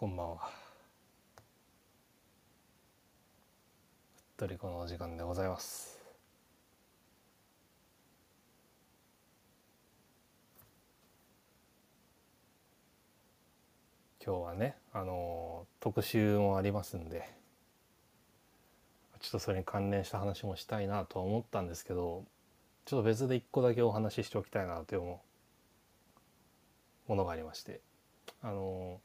こんばんは。とりこのお時間でございます。今日はね、あの特集もありますんで、ちょっとそれに関連した話もしたいなとは思ったんですけど、ちょっと別で一個だけお話ししておきたいなというものがありまして、あの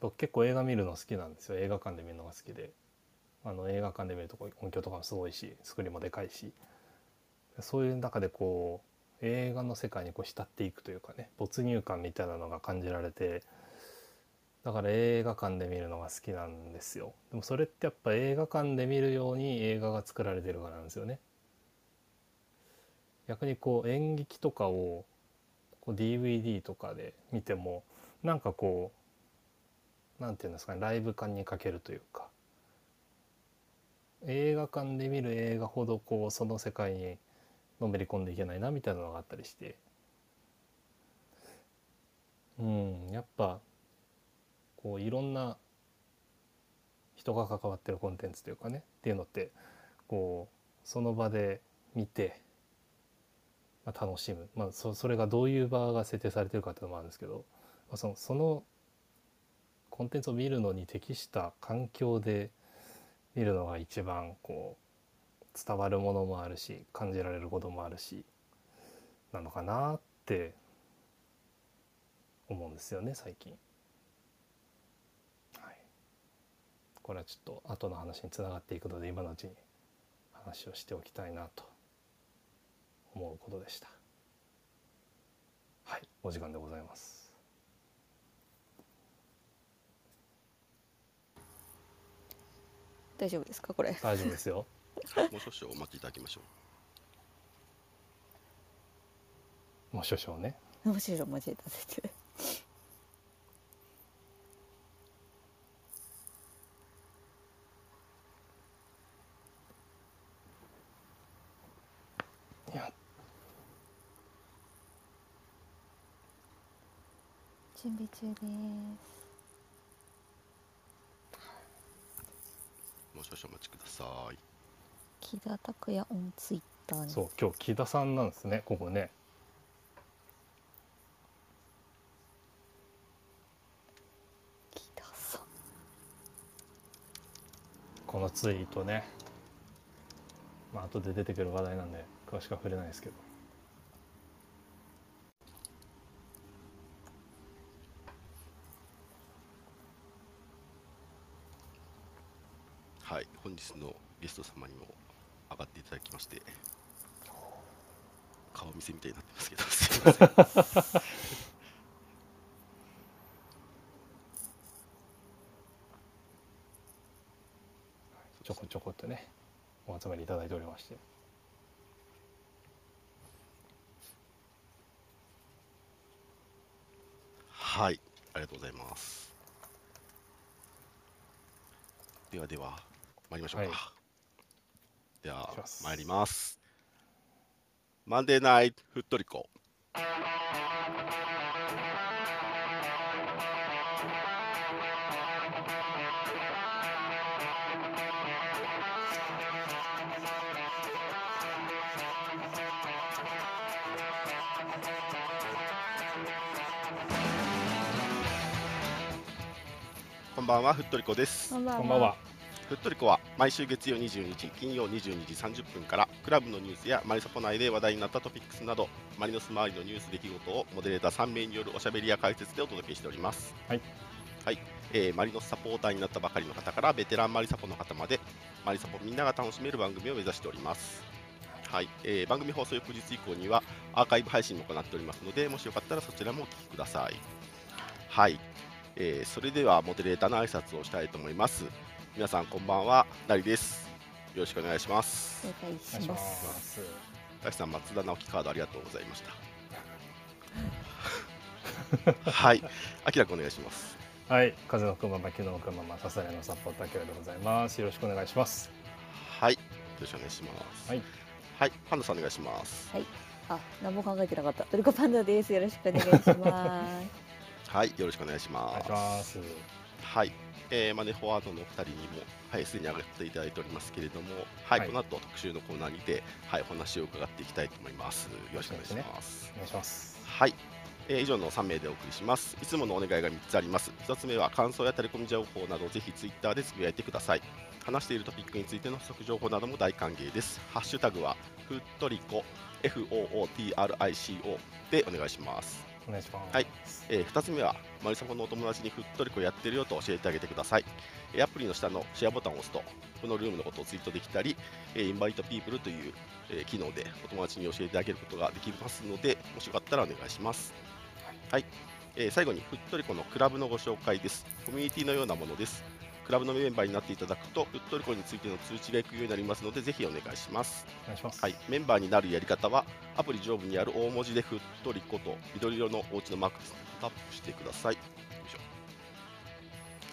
僕結構映画見るの好きなんですよ。映画館で見るのが好きで。あの映画館で見ると音響とかもすごいしスクリーンもでかいし。そういう中でこう映画の世界にこう浸っていくというかね没入感みたいなのが感じられてだから映画館で見るのが好きなんですよ。でもそれってやっぱ映画館で見るように映画が作られてるからなんですよね。逆にこう演劇とかをこう DVD とかで見てもなんかこ何て言うんですかねライブ感に欠けるというか。映画館で見る映画ほどこうその世界にのめり込んでいけないなみたいなのがあったりして。うんやっぱこういろんな人が関わってるコンテンツというかねっていうのってこうその場で見て、まあ、楽しむ、まあ、そそれがどういう場が設定されてるかっていうのもあるんですけど、まあ、そのそのコンテンツを見るのに適した環境で見るのが一番こう伝わるものもあるし感じられることもあるしなのかなって思うんですよね最近。はい、これはちょっと後の話につながっていくので今のうちに話をしておきたいなと思うことでした。はい、お時間でございます。大丈夫ですかこれ。大丈夫ですよ。もう少々お待ちいただきましょう。もう少々ね。もう少々お待ちいただいて。準備中ですもう少々お待ちください。木田拓也オンツイッターにそう今日木田さんなんですねここね。木田さん。このツイートね。まあ後で出てくる話題なんで詳しくは触れないですけど本日のゲスト様にも上がっていただきまして顔見せみたいになってますけど。すいませんちょこちょこっとねお集まりいただいておりまして。はいありがとうございます。ではでは参りましょうか、はい、では参りますマンデーナイトフットリコこんばんは、ふっとりこです。こんばんは。ふっとりこは毎週月曜22日、金曜22時30分からクラブのニュースやマリサポ内で話題になったトピックスなどマリノス周りのニュース出来事をモデレーター3名によるおしゃべりや解説でお届けしております。はい、はいえー、マリノスサポーターになったばかりの方からベテランマリサポの方までマリサポみんなが楽しめる番組を目指しております。はいえー、番組放送翌日以降にはアーカイブ配信も行っておりますのでもしよかったらそちらもお聞きください。はい、えー、それではモデレーターの挨拶をしたいと思います。皆さんこんばんは、なりです。よろしくお願いします。お願いします。大さん、松田直樹カードありがとうございました。はい、あきらくお願いします。はい、風のくまま、昨日くまま、ささやのサポーターあきらでございます。よろしくお願いします。はい、よろしくお願いします。はい、はい、パンダさんお願いします。はい、あ、何も考えてなかった。トルコパンダです。よろしくお願いします。はい、よろしくお願いしお願いします。ますはい、えー、マネフォワードのお二人にも、はい、すでに上がっていただいておりますけれども、はい、はいこの後特集のコーナーにて、はい、お話を伺っていきたいと思います。よろしくお願いします。お願いしますはい、えー以上の3名でお送りします。いつものお願いが3つあります。1つ目は感想やタレコミ情報などぜひツイッターでつぶやいてください。話しているトピックについての補足情報なども大歓迎です。ハッシュタグはふっとりこ FOOTRICO でお願いします。お願いしますはいえー2つ目は、マリサポのお友達にふっとりこやってるよと教えてあげてください。えーアプリの下のシェアボタンを押すと、このルームのことをツイートできたり、えーインバイトピープルという、えー機能でお友達に教えてあげることができますので、もしよかったらお願いします。はい、えー最後にふっとりこのクラブのご紹介です。コミュニティのようなものです。クラブのメンバーになっていただくと、ふっとりこについての通知がいくようになりますので、ぜひお願いします。お願いします。はい、メンバーになるやり方は、アプリ上部にある大文字でふっとりこと緑色のお家のマークですねタップしてください。よいしょ。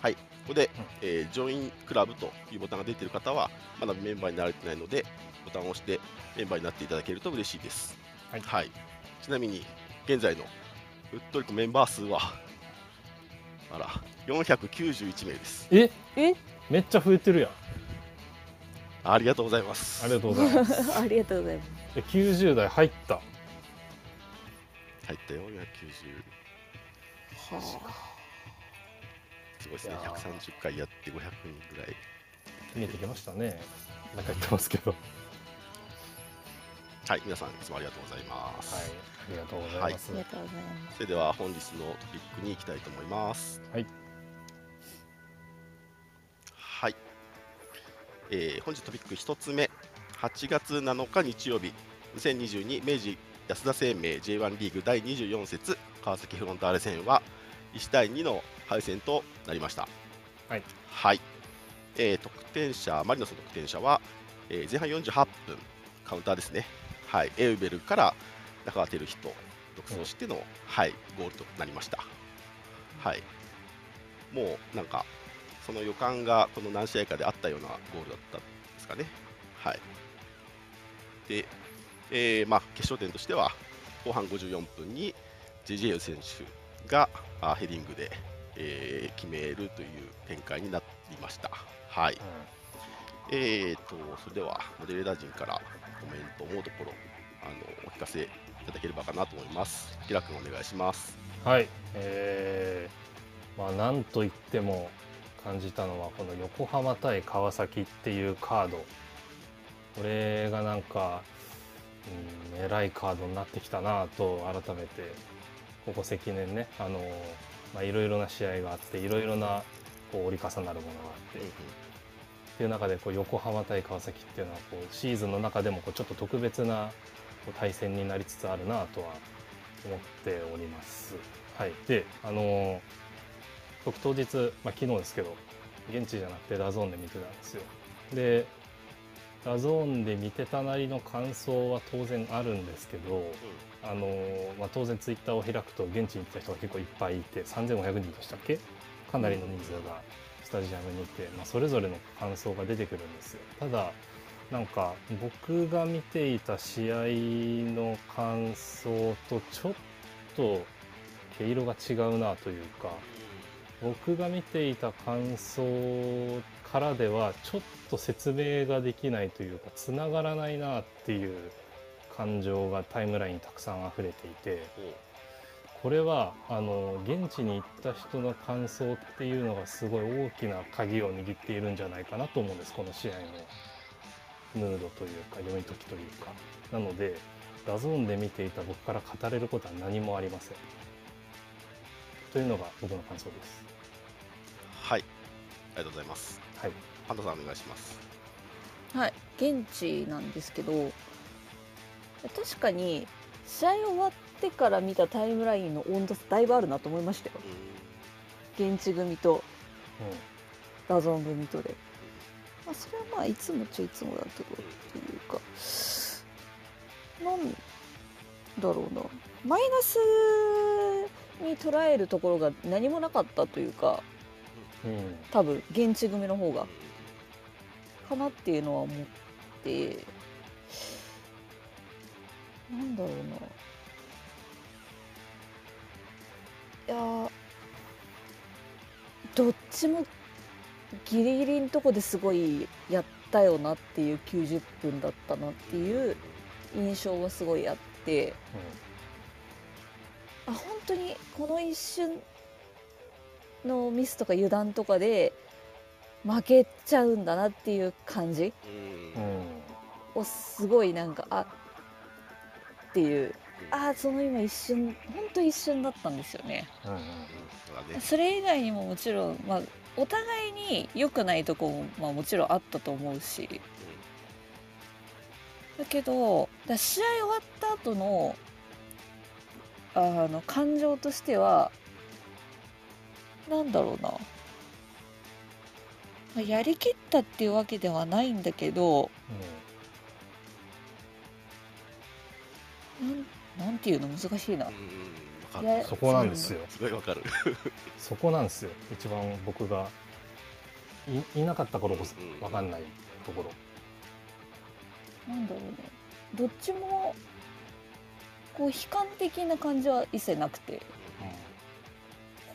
はい、ここで、えージョインクラブというボタンが出ている方は、まだメンバーになられてないので、ボタンを押してメンバーになっていただけると嬉しいです。はい。ちなみに、現在のふっとりこメンバー数は、あら、491名です。え？え？めっちゃ増えてるやん。ありがとうございます。ありがとうございます。ありがとうございます。え90代入った。入ったよ、490。はすごいですね。いやー。130回やって500人ぐらい。見えてきましたね。なんか言ってますけどはいはい皆さんいつもありがとうございます、ありがとうございます、ありがとうございます。それでは本日のトピックに行きたいと思います。はい。はい、えー本日トピック1つ目。8月7日日曜日。2022明治安田生命 J1 リーグ第24節。川崎フロンターレ戦は1対2の敗戦となりました。はい、はい。えー得点者マリノスの得点者は、えー前半48分。カウンターですねはい。エウベルから中川照人独走しての、はい、ゴールとなりました。はい。もうなんかその予感がこの何試合かであったようなゴールだったんですかね。はい、で、えーまあ、決勝点としては後半54分に JJ 選手があヘディングで、えー決めるという展開になりました。はい。えー、とそれではモデレーター陣からコメント思うところあのお聞かせいただければかなと思います。キラ君お願いします。はい、えーまあなんといっても感じたのはこの横浜対川崎っていうカードこれがなんか、うん、偉いカードになってきたなと改めてここ積年ねあの、まあ、いろいろな試合があっていろいろなこう折り重なるものがあってっていう中でこう横浜対川崎っていうのはこうシーズンの中でもこうちょっと特別なこう対戦になりつつあるなとは思っております。はい、であのー僕当日、まあ、昨日ですけど現地じゃなくて DAZN で見てたんですよ。で DAZN で見てたなりの感想は当然あるんですけど、あのーまあ、当然ツイッターを開くと現地に行った人が結構いっぱいいて3500人でしたっけ？かなりの人数がスタジアムにいて、まあ、それぞれの感想が出てくるんですよ。ただなんか僕が見ていた試合の感想とちょっと毛色が違うなというか僕が見ていた感想からではちょっと説明ができないというかつながらないなっていう感情がタイムラインにたくさん溢れていてこれはあの現地に行った人の感想っていうのがすごい大きな鍵を握っているんじゃないかなと思うんですこの試合の。ムードというか読み解きというか。なので DAZN で見ていた僕から語れることは何もありません。というのが僕の感想です。はい、ありがとうございます。はい。パンダさんお願いします。はい。現地なんですけど確かに試合終わってから見たタイムラインの温度差だいぶあるなと思いましたよ。現地組とDAZN 組とで、まあ、それはまあいつもっちゃいつもだけどっていうか。なんだろうな。マイナスに捉えるところが何もなかったというかうんうん。多分現地組の方が。かなっていうのは思って。なんだろうないやーどっちもギリギリのとこですごいやったよなっていう90分だったなっていう印象がすごいあって。あ本当にこの一瞬のミスとか油断とかで負けちゃうんだなっていう感じうんうんうん。をすごいなんかあっていうあその今一瞬本当一瞬だったんですよね。うんうんそれ以外にももちろん、まあ、お互いに良くないとこも、まあ、もちろんあったと思うし。だけどだ試合終わった後のあの感情としてはなんだろうな、まあやりきったっていうわけではないんだけどなんなんていうの難しいな。そこなんですよ。すごいわかる。そこなんですよ。一番僕がいいなかった頃こそうん分かんないところ。なんだろうね。どっちもこう悲観的な感じは一切なくて。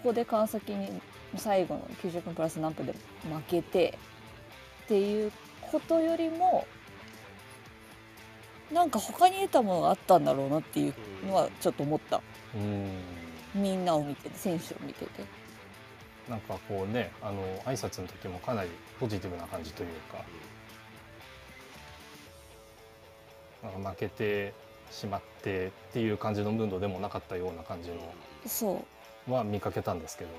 ここで川崎に最後の90分プラス何分で負けてっていうことよりもなんか他に得たものがあったんだろうなっていうのはちょっと思った。うん。みんなを見てて選手を見てて。なんかこうねあの挨拶の時もかなりポジティブな感じというか。なんか負けてしまってっていう感じのムードでもなかったような感じの。そう。は見かけたんですけど、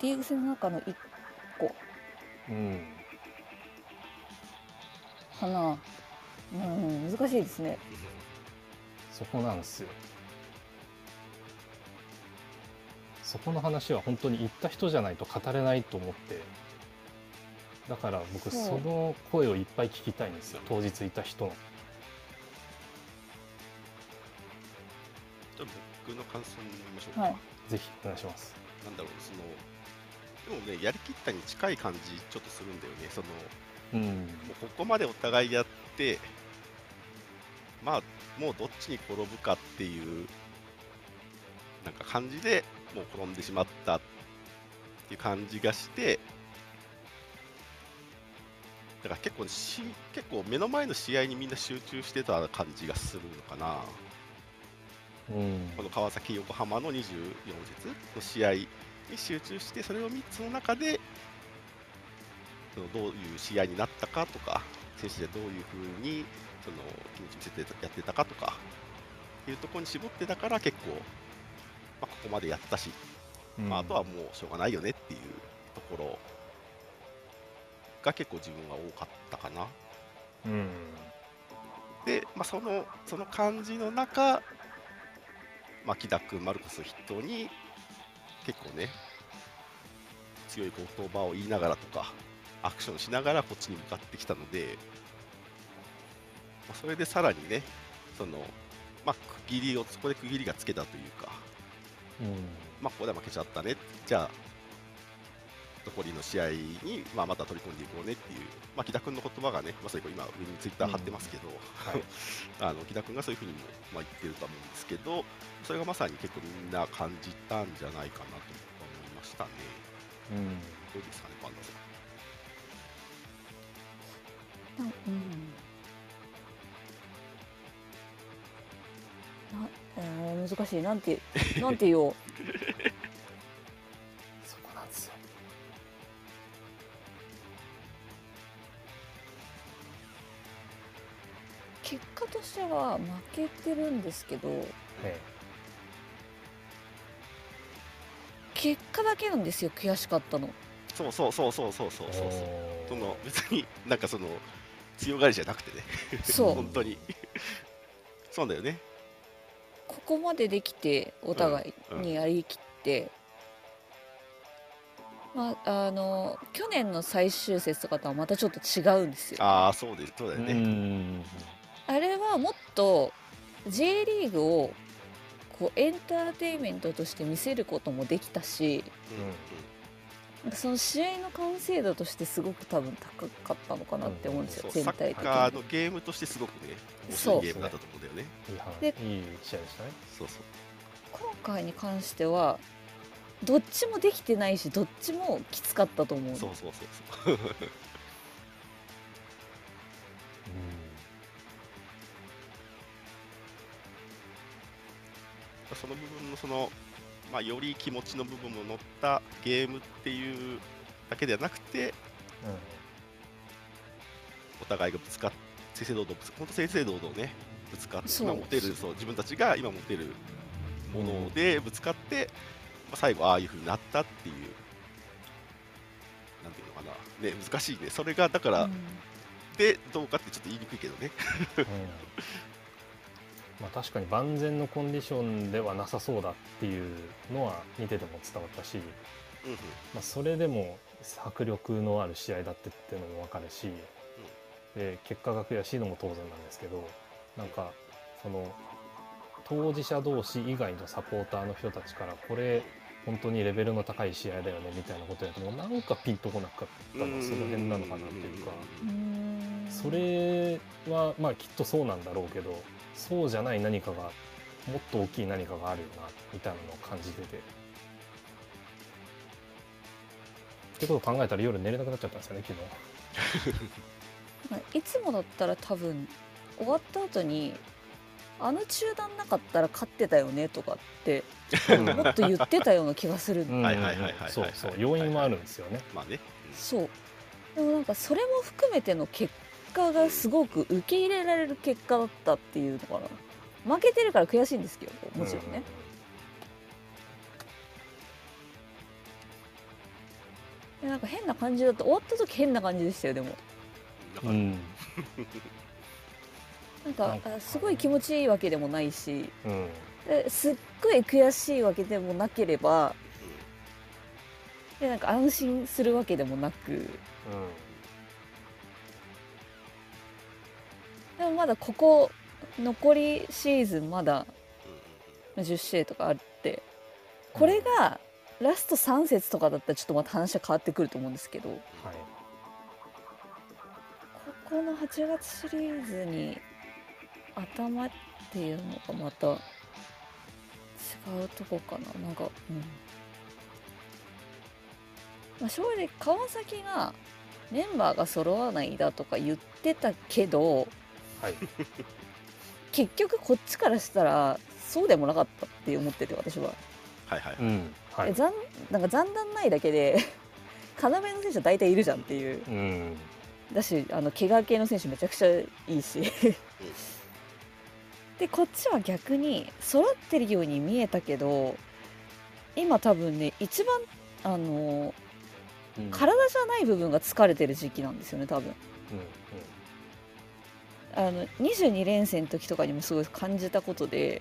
リーグ戦の中の一個。うん、かなうん難しいですね。そこなんですよ。そこの話は本当に言った人じゃないと語れないと思って。だから僕その声をいっぱい聞きたいんですよ。当日いた人の。じゃあ僕の感想に言いましょうか、はい。ぜひお願いします。なんだろうそのでもねやりきったに近い感じちょっとするんだよね。そのうん。もうここまでお互いやってまあもうどっちに転ぶかっていうなんか感じでもう転んでしまったっていう感じがしてだから結構し結構目の前の試合にみんな集中してた感じがするのかな。うん。この川崎横浜の24節の試合に集中してそれを3つの中でどういう試合になったかとか選手でどういうふうにその気持ち見せてやってたかとかいうところに絞ってたから結構、まあ、ここまでやったし、まあ、あとはもうしょうがないよねっていうところが結構自分は多かったかな。うんで、まあ、そのその感じの中、まあ、木田君、マルコス筆頭に結構ね強い言葉を言いながらとかアクションしながらこっちに向かってきたので、まあ、それでさらにねその、まあ、区切りをそこで区切りがつけたというか、うん。まあ、ここで負けちゃったねじゃあ残りの試合に、まあ、また取り込んでいこうねっていう、まあ、木田君の言葉がねまさにこれ今上にツイッター貼ってますけど、はい。あの木田君がそういうふうにも、まあ、言ってるとは思うんですけど、それがまさに結構みんな感じたんじゃないかなと思いましたね。うん。どうですかね、パンダさん。なうんえー難しい。なんて なんて言おう。そこなんですよ。結果としては負けてるんですけどえ結果だけなんですよ悔しかったの。そうそうそうそうそうそうえそう。その別になんかその強がりじゃなくてね、そう。本当に。そうだよね。ここまでできてお互いにやりきって、まああの去年の最終節とかとはまたちょっと違うんですよ。ああ、そうです、そうだようね。ん。あれはもっと J リーグをこうエンターテインメントとして見せることもできたしその試合の完成度としてすごく多分高かったのかなって思うんですよ、そうサッ全体的カーに。のゲームとしてすごくね、面白いゲームだったと思うんだよね。でいい試合でしたねそうそう。今回に関してはどっちもできてないしどっちもきつかったと思うそうそうそうそうその部分のその、まあ、より気持ちの部分も乗ったゲームっていうだけではなくてお互いがぶつかって正々堂々ぶつ本当正々堂々ねぶつかって今持てるそう自分たちが今持てるものでぶつかって、まあ、最後ああいうふうになったっていうなんていうのかな。ね難しいね。それがだから、うん。でどうかってちょっと言いにくいけどね。うん まあ確かに万全のコンディションではなさそうだっていうのは見てても伝わったし、うんうん。まあ、それでも迫力のある試合だってっていうのも分かるし、で結果が悔しいのも当然なんですけどなんかその当事者同士以外のサポーターの人たちからこれ本当にレベルの高い試合だよねみたいなことやともうなんかピンとこなかったのはその辺なのかなっていうかそれはまあきっとそうなんだろうけどそうじゃない何かがもっと大きい何かがあるよなみたいなのを感じてて。ってことを考えたら夜寝れなくなっちゃったんですよね昨日。まあいつもだったら多分終わった後にあの中断なかったら勝ってたよねとかってもっと言ってたような気がする、うん。はいはいはいはいはいそうそう要因もあるんですよね。まあね、そう。でもなんかそれも含めての結果がすごく受け入れられる結果だったっていうのかな。負けてるから悔しいんですけどもちろんね、でなんか変な感じだった。終わった時変な感じでしたよでも。うん。なんかすごい気持ちいいわけでもないしうん。ですっごい悔しいわけでもなければでなんか安心するわけでもなくでもまだここ残りシーズンまだ10試合とかあってこれがラスト3節とかだったらちょっとまた話は変わってくると思うんですけどはい。ここの8月シリーズに頭っていうのがまた違うとこかななんかうんまあ正直川崎がメンバーが揃わないだとか言ってたけどはい。結局こっちからしたらそうでもなかったって思ってて私は、はいはい。うん。はい。え残なんか残談ないだけで 要の選手は大体いるじゃんっていううん。だしあの怪我系の選手めちゃくちゃいいしでこっちは逆に揃ってるように見えたけど今多分ね一番あのうん。体じゃない部分が疲れてる時期なんですよね多分。うんあの22連戦の時とかにもすごい感じたことで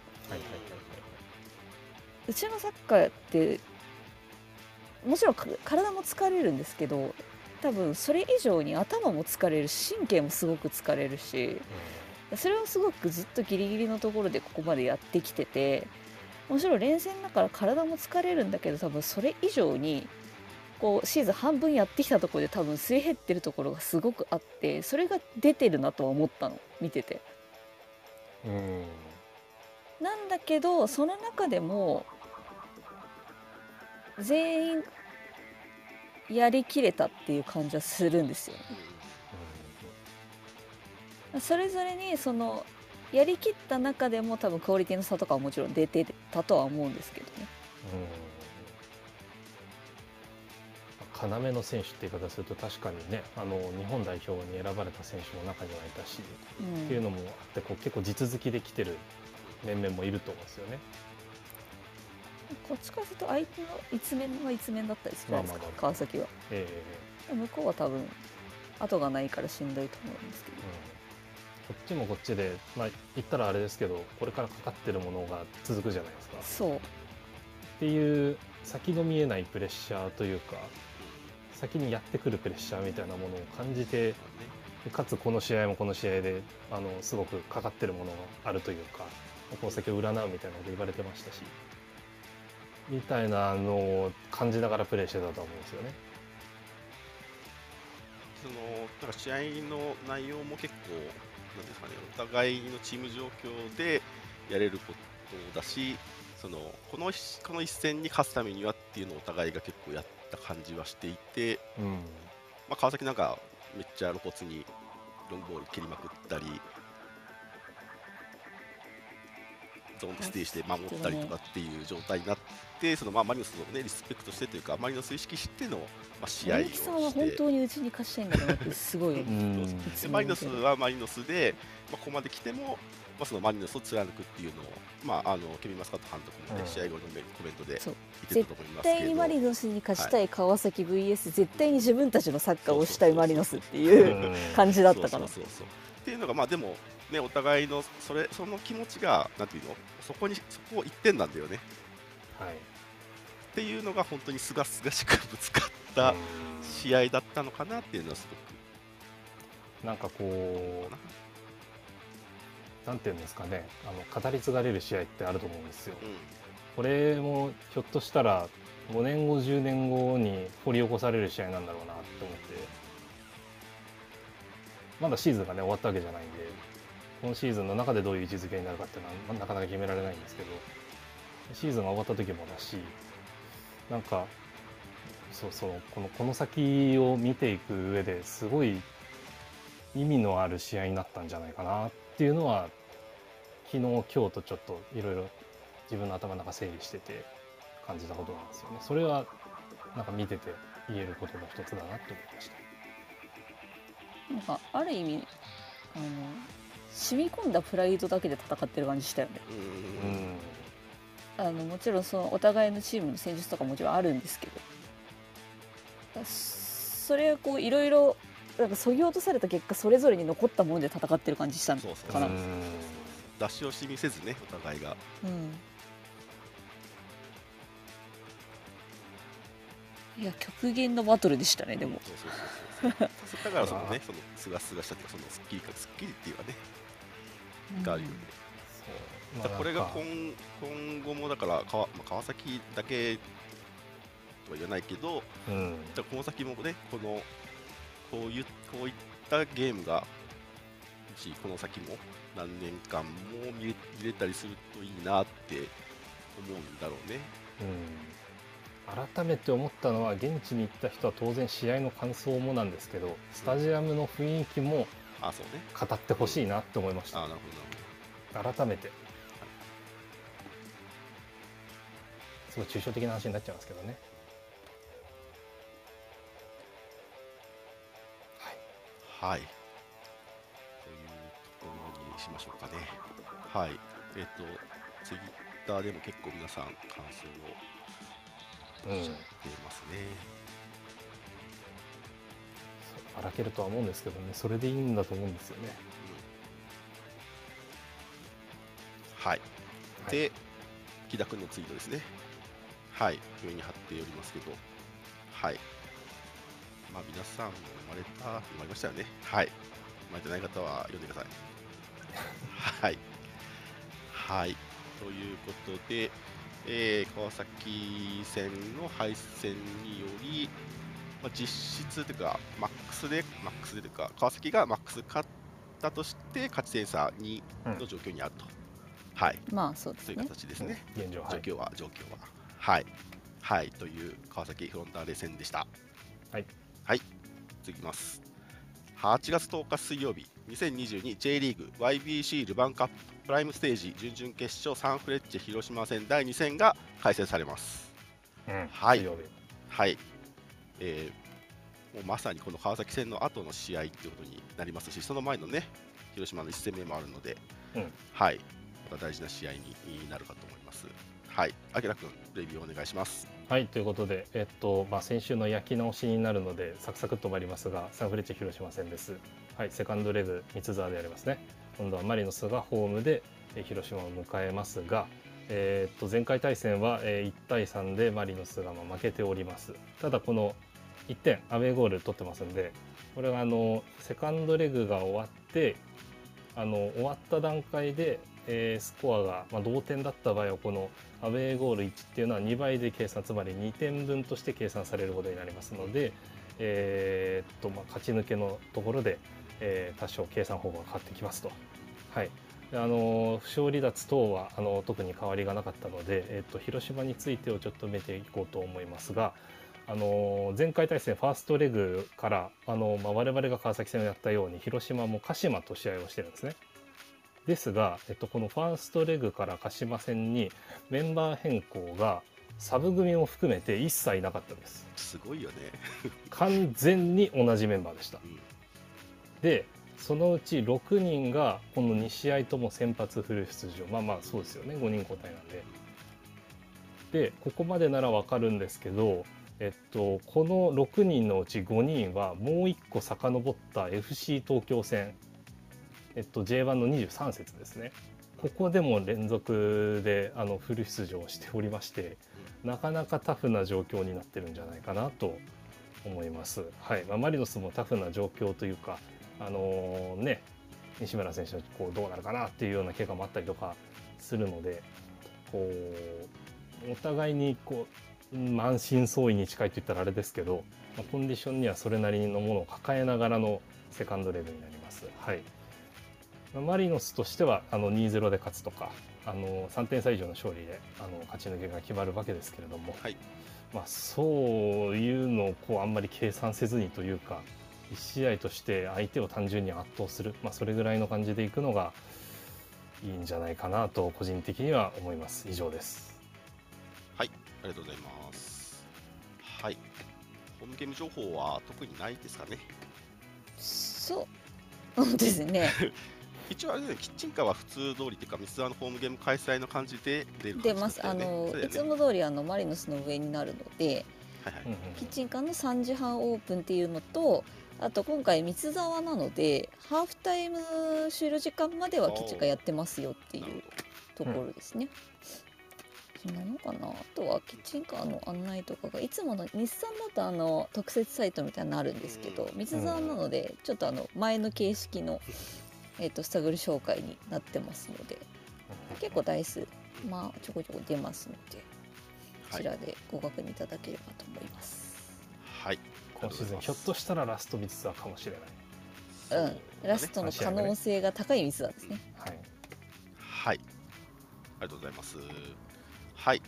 うちのサッカーってもちろんか体も疲れるんですけど多分それ以上に頭も疲れるし神経もすごく疲れるしそれをすごくずっとギリギリのところでここまでやってきててもちろん連戦だから体も疲れるんだけど多分それ以上にこうシーズン半分やってきたところで多分すり減ってるところがすごくあってそれが出てるなとは思ったの見てて。うん。うん。なんだけどその中でも全員やりきれたっていう感じはするんですよね。それぞれにそのやりきった中でも多分クオリティの差とかはもちろん出てたとは思うんですけどね。要の選手って言い方すると確かにねあの日本代表に選ばれた選手の中にはいたし、うんっていうのもあってこう結構地続きで来てる面々もいると思うんですよね。こっちからすると相手の一面は一面だったりするじゃないですか、川崎は。え向こうは多分後がないからしんどいと思うんですけど。うん、こっちもこっちでまあ言ったらあれですけどこれからかかってるものが続くじゃないですか。そうっていう先の見えないプレッシャーというか先にやってくるプレッシャーみたいなものを感じてでかつこの試合もこの試合であのすごくかかってるものがあるというかこの先を占うみたいなこと言われてましたしみたいなのを感じながらプレーしてたと思うんですよね。そのなんか試合の内容も結構なんですかねお互いのチーム状況でやれることだしそのこのこの一戦に勝つためにはっっていうのをお互いが結構やった感じはしていて、うん。まあ、川崎なんかめっちゃ露骨にロングボール蹴りまくったりゾーンでステージで守ったりとかっていう状態になってそのまあマリノスを、ね、リスペクトしてというかマリノス意識しての、まあ、試合を森木さんはして本当にうちに貸したいんだなってすごいうん。でマリノスはマリノスで、まあ、ここまで来ても、まあ、そのマリノスを貫くっていうのを、まあ、あのケビン・マスカット監督も、ねうん。試合後のメコメントでそう。言ってたと思いますけど。絶対にマリノスに貸したい川崎 VS 絶対に自分たちのサッカーをしたいマリノスっていう感じだったから。そうそうそうそうっていうのがまあでもねお互いのそれその気持ちがなんていうのそこにそこ一点なんだよね。はい。っていうのが本当にすがすがしくぶつかった試合だったのかなっていうのはすごなんかこくうなんていうんですかねあの語り継がれる試合ってあると思うんですよ。うん。これもひょっとしたら5年後10年後に掘り起こされる試合なんだろうなって思ってまだシーズンがね終わったわけじゃないんで今シーズンの中でどういう位置づけになるかっていうのはなかなか決められないんですけどシーズンが終わった時もだしなんかそうそうこのこの先を見ていく上ですごい意味のある試合になったんじゃないかなっていうのは昨日今日とちょっといろいろ自分の頭の中整理してて感じたことなんですよね。それはなんか見てて言えることの一つだなって思いました。なんかある意味あの染み込んだプライドだけで戦ってる感じしたよね。うん。あのもちろんそのお互いのチームの戦術とかもちろんあるんですけど。それをこういろいろなんかそぎ落とされた結果それぞれに残ったもので戦ってる感じしたのそうそうかなうん。出し惜しみせずねお互いが。うんいや極限のバトルでしたねでもそうそうそうそうだからそのねそのすがすがしたっていうかそのスッキリかスッキリっていうかねがあるよね、そうだからこれが今今後もだから川,、まあ、川崎だけとは言わないけどうんこの先もねこのこういうこういったゲームがしこの先も何年間も見れ見れたりするといいなって思うんだろうね。うん、改めて思ったのは現地に行った人は当然試合の感想もなんですけどスタジアムの雰囲気も語ってほしいなって思いました。あなるほどなる改めて。すごい抽象的な話になっちゃいますけどね。ほどはい。というところにしましょうかね。はい。えっ、とツイッターでも結構皆さん感想をうんおっしゃってますね。そう荒けるとは思うんですけどねそれでいいんだと思うんですよねはいはいで、木田君のツイートですね。はい、上に貼っておりますけど、はい。まあ、皆さんも生まれた、生まれましたよね。はい。生まれてない方は読んでください。はい。はい。ということで、えー川崎戦の敗戦により、まあ、実質というか、マックスで、マックスでというか、川崎がマックス勝ったとして、勝ち点差2の状況にあると。はい。まあそういう形ですね。現状はい状況は、状況は。はい。はい。という川崎フロンターレ戦でした。はい。はい。次いきます。8月10日水曜日、2022J リーグ YBC ルヴァンカッププライムステージ準々決勝サンフレッチェ広島戦第2戦が開催されます。うんはいはい。えーもうまさにこの川崎戦の後の試合っていうことになりますし、その前のね、広島の1戦目もあるので、うんはい。また大事な試合になるかと思います。はい。あきらくん、レビューお願いします。はいということで、えっとまあ、先週の焼き直しになるのでサクサクっと参りますがサンフレッチェ広島戦です、はい、セカンドレグ三沢でありますね。今度はマリノスがホームで広島を迎えますが、えーっと前回対戦は、1対3でマリノスが負けております。ただこの1点アウェーゴール取ってますんでこれはあのセカンドレグが終わってあの終わった段階で、えースコアが、まあ、同点だった場合はこのアウェーゴール1っていうのは2倍で計算つまり2点分として計算されることになりますので、えーっとまあ、勝ち抜けのところで、えー多少計算方法が変わってきますと。はいであの負傷離脱等はあの特に変わりがなかったので、えっと、広島についてをちょっと見ていこうと思いますが、あの前回対戦ファーストレグからあの、まあ、我々が川崎戦をやったように広島も鹿島と試合をしてるんですね。ですが、えっと、このファーストレグから鹿島戦にメンバー変更がサブ組も含めて一切なかったです。すごいよね。完全に同じメンバーでした。うんでそのうち6人がこの2試合とも先発フル出場。まあまあそうですよね。5人交代なんで。でここまでならわかるんですけど、えっと、この6人のうち5人はもう1個遡った FC 東京戦、えっと、J1 の23節ですね。ここでも連続であのフル出場しておりましてなかなかタフな状況になってるんじゃないかなと思います。はい。まあ、マリノスもタフな状況というかあのね西村選手のこうどうなるかなっていうような怪我もあったりとかするのでこうお互いにこう満身創痍に近いと言ったらあれですけど、まあ、コンディションにはそれなりのものを抱えながらのセカンドレグになります。はい。まあマリノスとしてはあの2-0で勝つとかあの3点差以上の勝利であの勝ち抜けが決まるわけですけれども、はい。まあ、そういうのをこうあんまり計算せずにというか1試合として相手を単純に圧倒する、まあ、それぐらいの感じでいくのがいいんじゃないかなと個人的には思います。以上です。ありがとうございます。はい。ホームゲーム情報は特にないですかね？そうそうですね。一応あれね、キッチンカーは普通通りというか、ミスワのホームゲーム開催の感じで出る感じ出ます。あだったよね。のいつも通りあのマリノスの上になるのではいはい。キッチンカーの3時半オープンっていうのとあと今回三沢なのでハーフタイム終了時間まではキッチンカーやってますよっていうところですね。そんなのかな？あとはキッチンカーの案内とかがいつもの日産だとあの特設サイトみたいになるんですけどうん三沢なのでちょっとあの前の形式の、えー、とスタグル紹介になってますので結構台数まあちょこちょこ出ますのでこはいちらでご確認いただければと思います。はい。今シーズンひょっとしたらラストミツアーかもしれないうん、ラストの可能性が高いミスなんですね。はいはい。ありがとうございます。はい。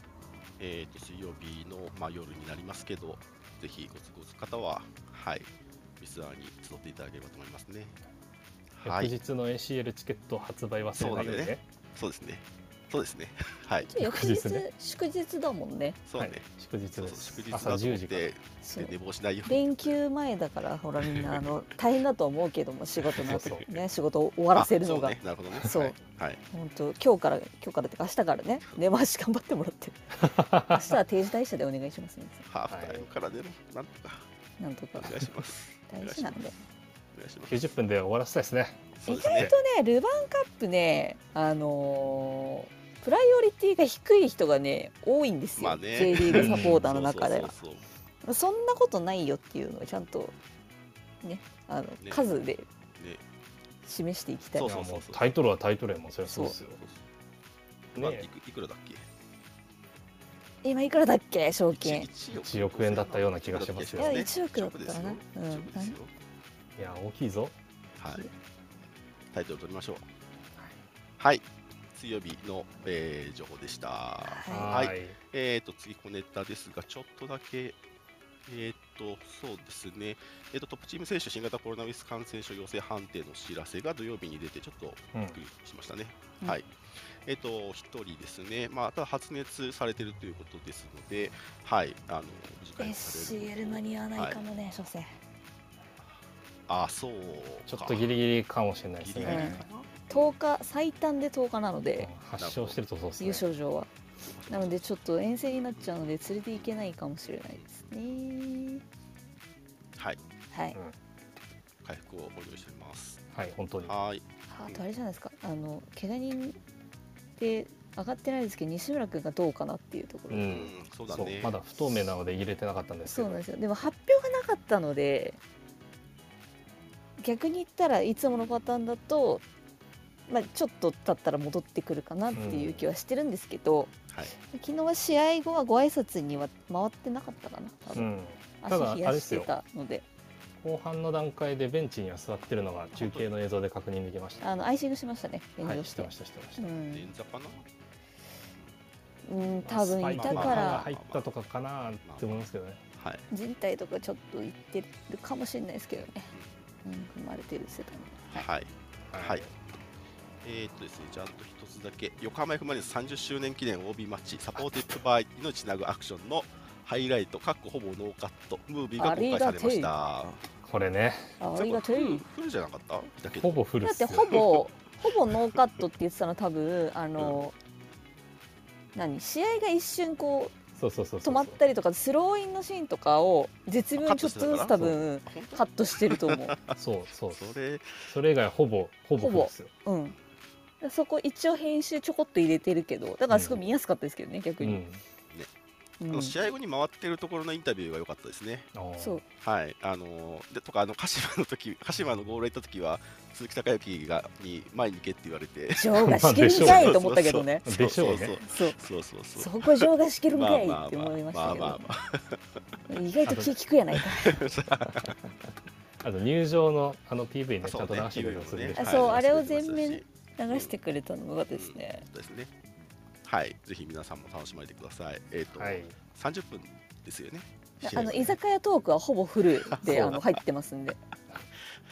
えっ、と、水曜日の、まあ、夜になりますけど、ぜひご都合つ方は、はい。ミスアーに集っていただければと思いますね。はい。翌日の ACL チケット発売忘れないようにねそうですね。そうですね。はい。翌日祝日だもんね。はいそうね。祝日です祝日だと朝10時から思って、そうで寝坊しないように。連休前だからほらみんなあの 大変だと思うけども仕事のそうそうね仕事を終わらせるのがなるほどね。そうはい。はい。本当今日から今日からっていうか明日からね根回し頑張ってもらって 明日は定時退社でお願いします皆さハーフタイムからでも、なんとか、んなんとかお願いします。大事なんでお願いします。90分で終わらせたいですねそうですね。意外とねルヴァンカップねあのープライオリティが低い人がね多いんですよ、まあね。J リーグサポーターの中では。そんなことないよっていうのをちゃんとねあの数で。示していきたいタイトルはタイトルやもんそれはそうですよ。まあ、ねいくいくらだっけ？今いくらだっけ？賞金。1 1億。円だったような気がしますいやよね。1億だったかな。1うん。いや大きいぞ。はい。タイトル取りましょう。はい。水曜日の、えー情報でした。はい。はい。えっ、と、次、小ネタですが、ちょっとだけ、えっ、と、そうですね、えっ、と、トップチーム選手、新型コロナウイルス感染症陽性判定のお知らせが土曜日に出て、ちょっとうんびっくりしましたね。うん。はい。えっ、と、1人ですね、まあ、ただ発熱されているということですので、はい、あの、次回される。SCL 間に合わないかもね初戦あ、そうちょっとギリギリかもしれないですギリギリ。10日最短で10日なので。うん発症してるとそうです優ね勝状は。なのでちょっと遠征になっちゃうので連れていけないかもしれないですね。はい、はい。回復をお願いしております。はい本当に。はい。あとあれじゃないですか。あの怪我人で上がってないですけど西村君がどうかなっていうところ、ううんん、そうだね。まだ不透明なので入れてなかったんですけど。そうなんですよ。でも発表がなかったので逆に言ったらいつものパターンだと、まあ、ちょっと経ったら戻ってくるかなっていう気はしてるんですけど、はい。昨日は試合後はご挨拶には回ってなかったかな多分、うん。ただ足冷やしてたので。後半の段階でベンチには座ってるのが中継の映像で確認できました。あのアイシングしましたね。炎はい、上して。してましたしてました。うん。前座かな？うん多分いたから。入ったとかかなって思いますけどね。はい靭帯とかちょっといってるかもしれないですけどね、うん、踏まれてる世界はい。はいえーっとですね、じゃああと一つだけ、横浜 F・ マリノス30周年記念 OB マッチ、 supported by 命つなぐアクションのハイライト、かっこほぼノーカット、ムービーが公開されました。これね、ありがたい。フルじゃなかった？だけど、ほぼフルだってほぼほぼノーカットって言ってたの多分あの、何？試合が一瞬こそうそうそうそう。う止まったりとかスローインのシーンとかを絶妙にちょっとずつ多分カットしてると思う。そうそう。それ、それ以外ほぼほぼフルっすよ。うんそこ一応編集ちょこっと入れてるけどだからすごい見やすかったですけどね、逆に、うん。うん。あの試合後に回ってるところのインタビューが良かったですね。はい、あのーでとかあの鹿島の時 鹿島のゴール行った時は鈴木孝之がに前に行けって言われて。ジョーがしけるんかいと思ったけどね。でしょうね。そうそうそう。そうそこジョーがしけるんかいって思いましたけまあまあまど意外と気利くやないか。あと入場のあの PV ねあちゃんと流してくれるんで。あはいそうあれを全面し流してくれたのもよかったですね、うんですね。はい。ぜひ皆さんも楽しまれてください。えっ、と、はい。30分ですよね。あの居酒屋トークはほぼフルであの入ってますんで。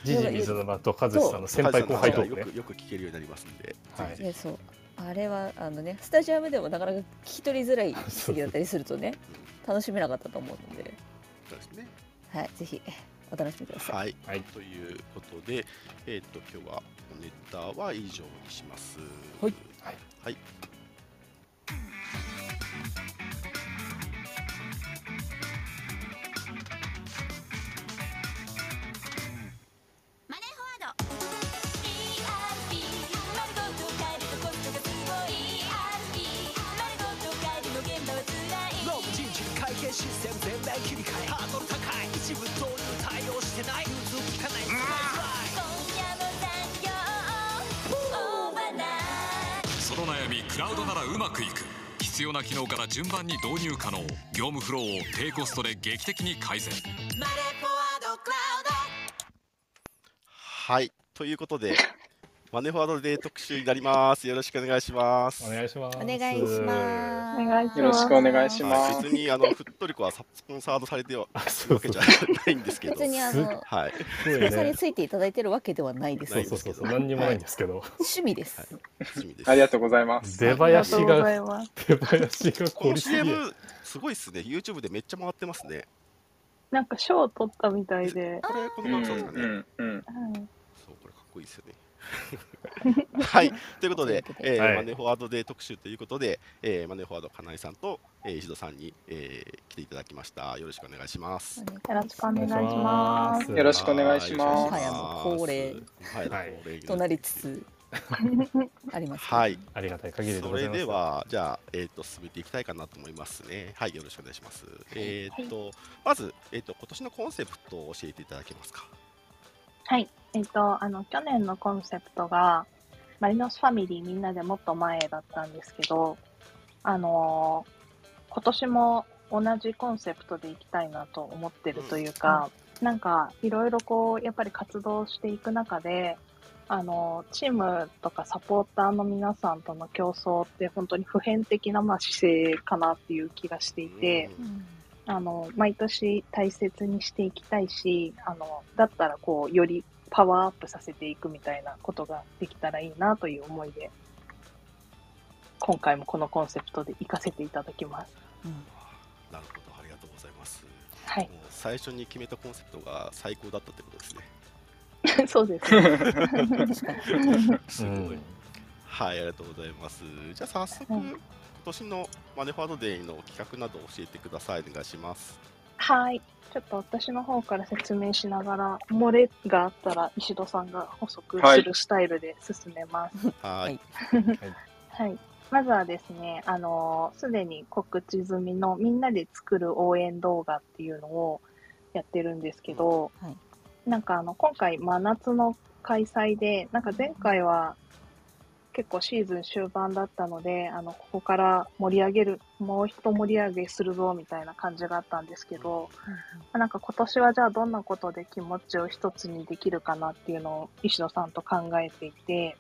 ジジ水沼と和志さんの先輩後輩トークねよく。よく聞けるようになりますんで、はいぜひ。ぜねそう。あれはあのねスタジアムでもなかなか聞き取りづらい席だったりするとね楽しめなかったと思うので、ひそうですね。はい、ぜひお楽しみください。はい、はいということで、えっ、と今日はネタは以上にします。はい。はい。必要な機能から順番に導入可能。業務フローを低コストで劇的に改善。マネーフォワードクラウド。はい。ということで、マネーフォワードデー特集になります。よろしくお願いします。お願いします。お願いします。よろしくお願いしますはい、別にあのふっとりこはスポンサードされてはるそうそうわけじゃ。ないんですけど、別にあのはい。すごいスポンサーにね。ついていただいてるわけではないです。そうそうそうそう、何にもないんですけど。趣味です。趣味ですありがとうございます。出囃子が。出囃子がこの凝りすぎる。CM すごいっすね。YouTube でめっちゃ回ってますね。なんか賞を取ったみたいで、これこのうん番組そうですかね。うんそうこれかっこいいですよね。はい、ということで、えーはいマネーフォワードデー特集ということで、えーマネーフォワード金井さんと、えー石戸さんに、えー来ていただきました。よろしくお願いします。よろしくお願いします。よろしくお願いしますはもはやもう恒例はい、はい恒例にとなりつつ あります。はい、ありがたい限りでそれございます。では、じゃあ、えっ、と、進めていきたいかなと思いますね。はい、よろしくお願いします。えっ、と、まず、えっ、と、今年のコンセプトを教えていただけますか？はい。えっと、あの、去年のコンセプトが、マリノスファミリーみんなでもっと前だったんですけど、あのー今年も同じコンセプトでいきたいなと思ってるというか、なんか、いろいろこう、やっぱり活動していく中で、あのチームとかサポーターの皆さんとの競争って本当に普遍的なまあ姿勢かなっていう気がしていて、うんうんあの毎年大切にしていきたいしあのだったらこうよりパワーアップさせていくみたいなことができたらいいなという思いで今回もこのコンセプトで活かせていただきます。なるほど、ありがとうございます。はい最初に決めたコンセプトが最高だったってことですね。そうです。すごい。うんはい、ありがとうございます。じゃあ、早速、はい今年のマネーフォワードデーの企画などを教えてください。お願いします。はい。ちょっと私の方から説明しながら、漏れがあったら石戸さんが補足するスタイルで進めます。ははいい。はい。まずはですね、あのすでに告知済みのみんなで作る応援動画っていうのをやってるんですけど、はいなんかあの、今回真夏の開催で、なんか前回は結構シーズン終盤だったので、あの、ここから盛り上げる、もう一盛り上げするぞみたいな感じがあったんですけど、なんか今年はじゃあどんなことで気持ちを一つにできるかなっていうのを石野さんと考えていて、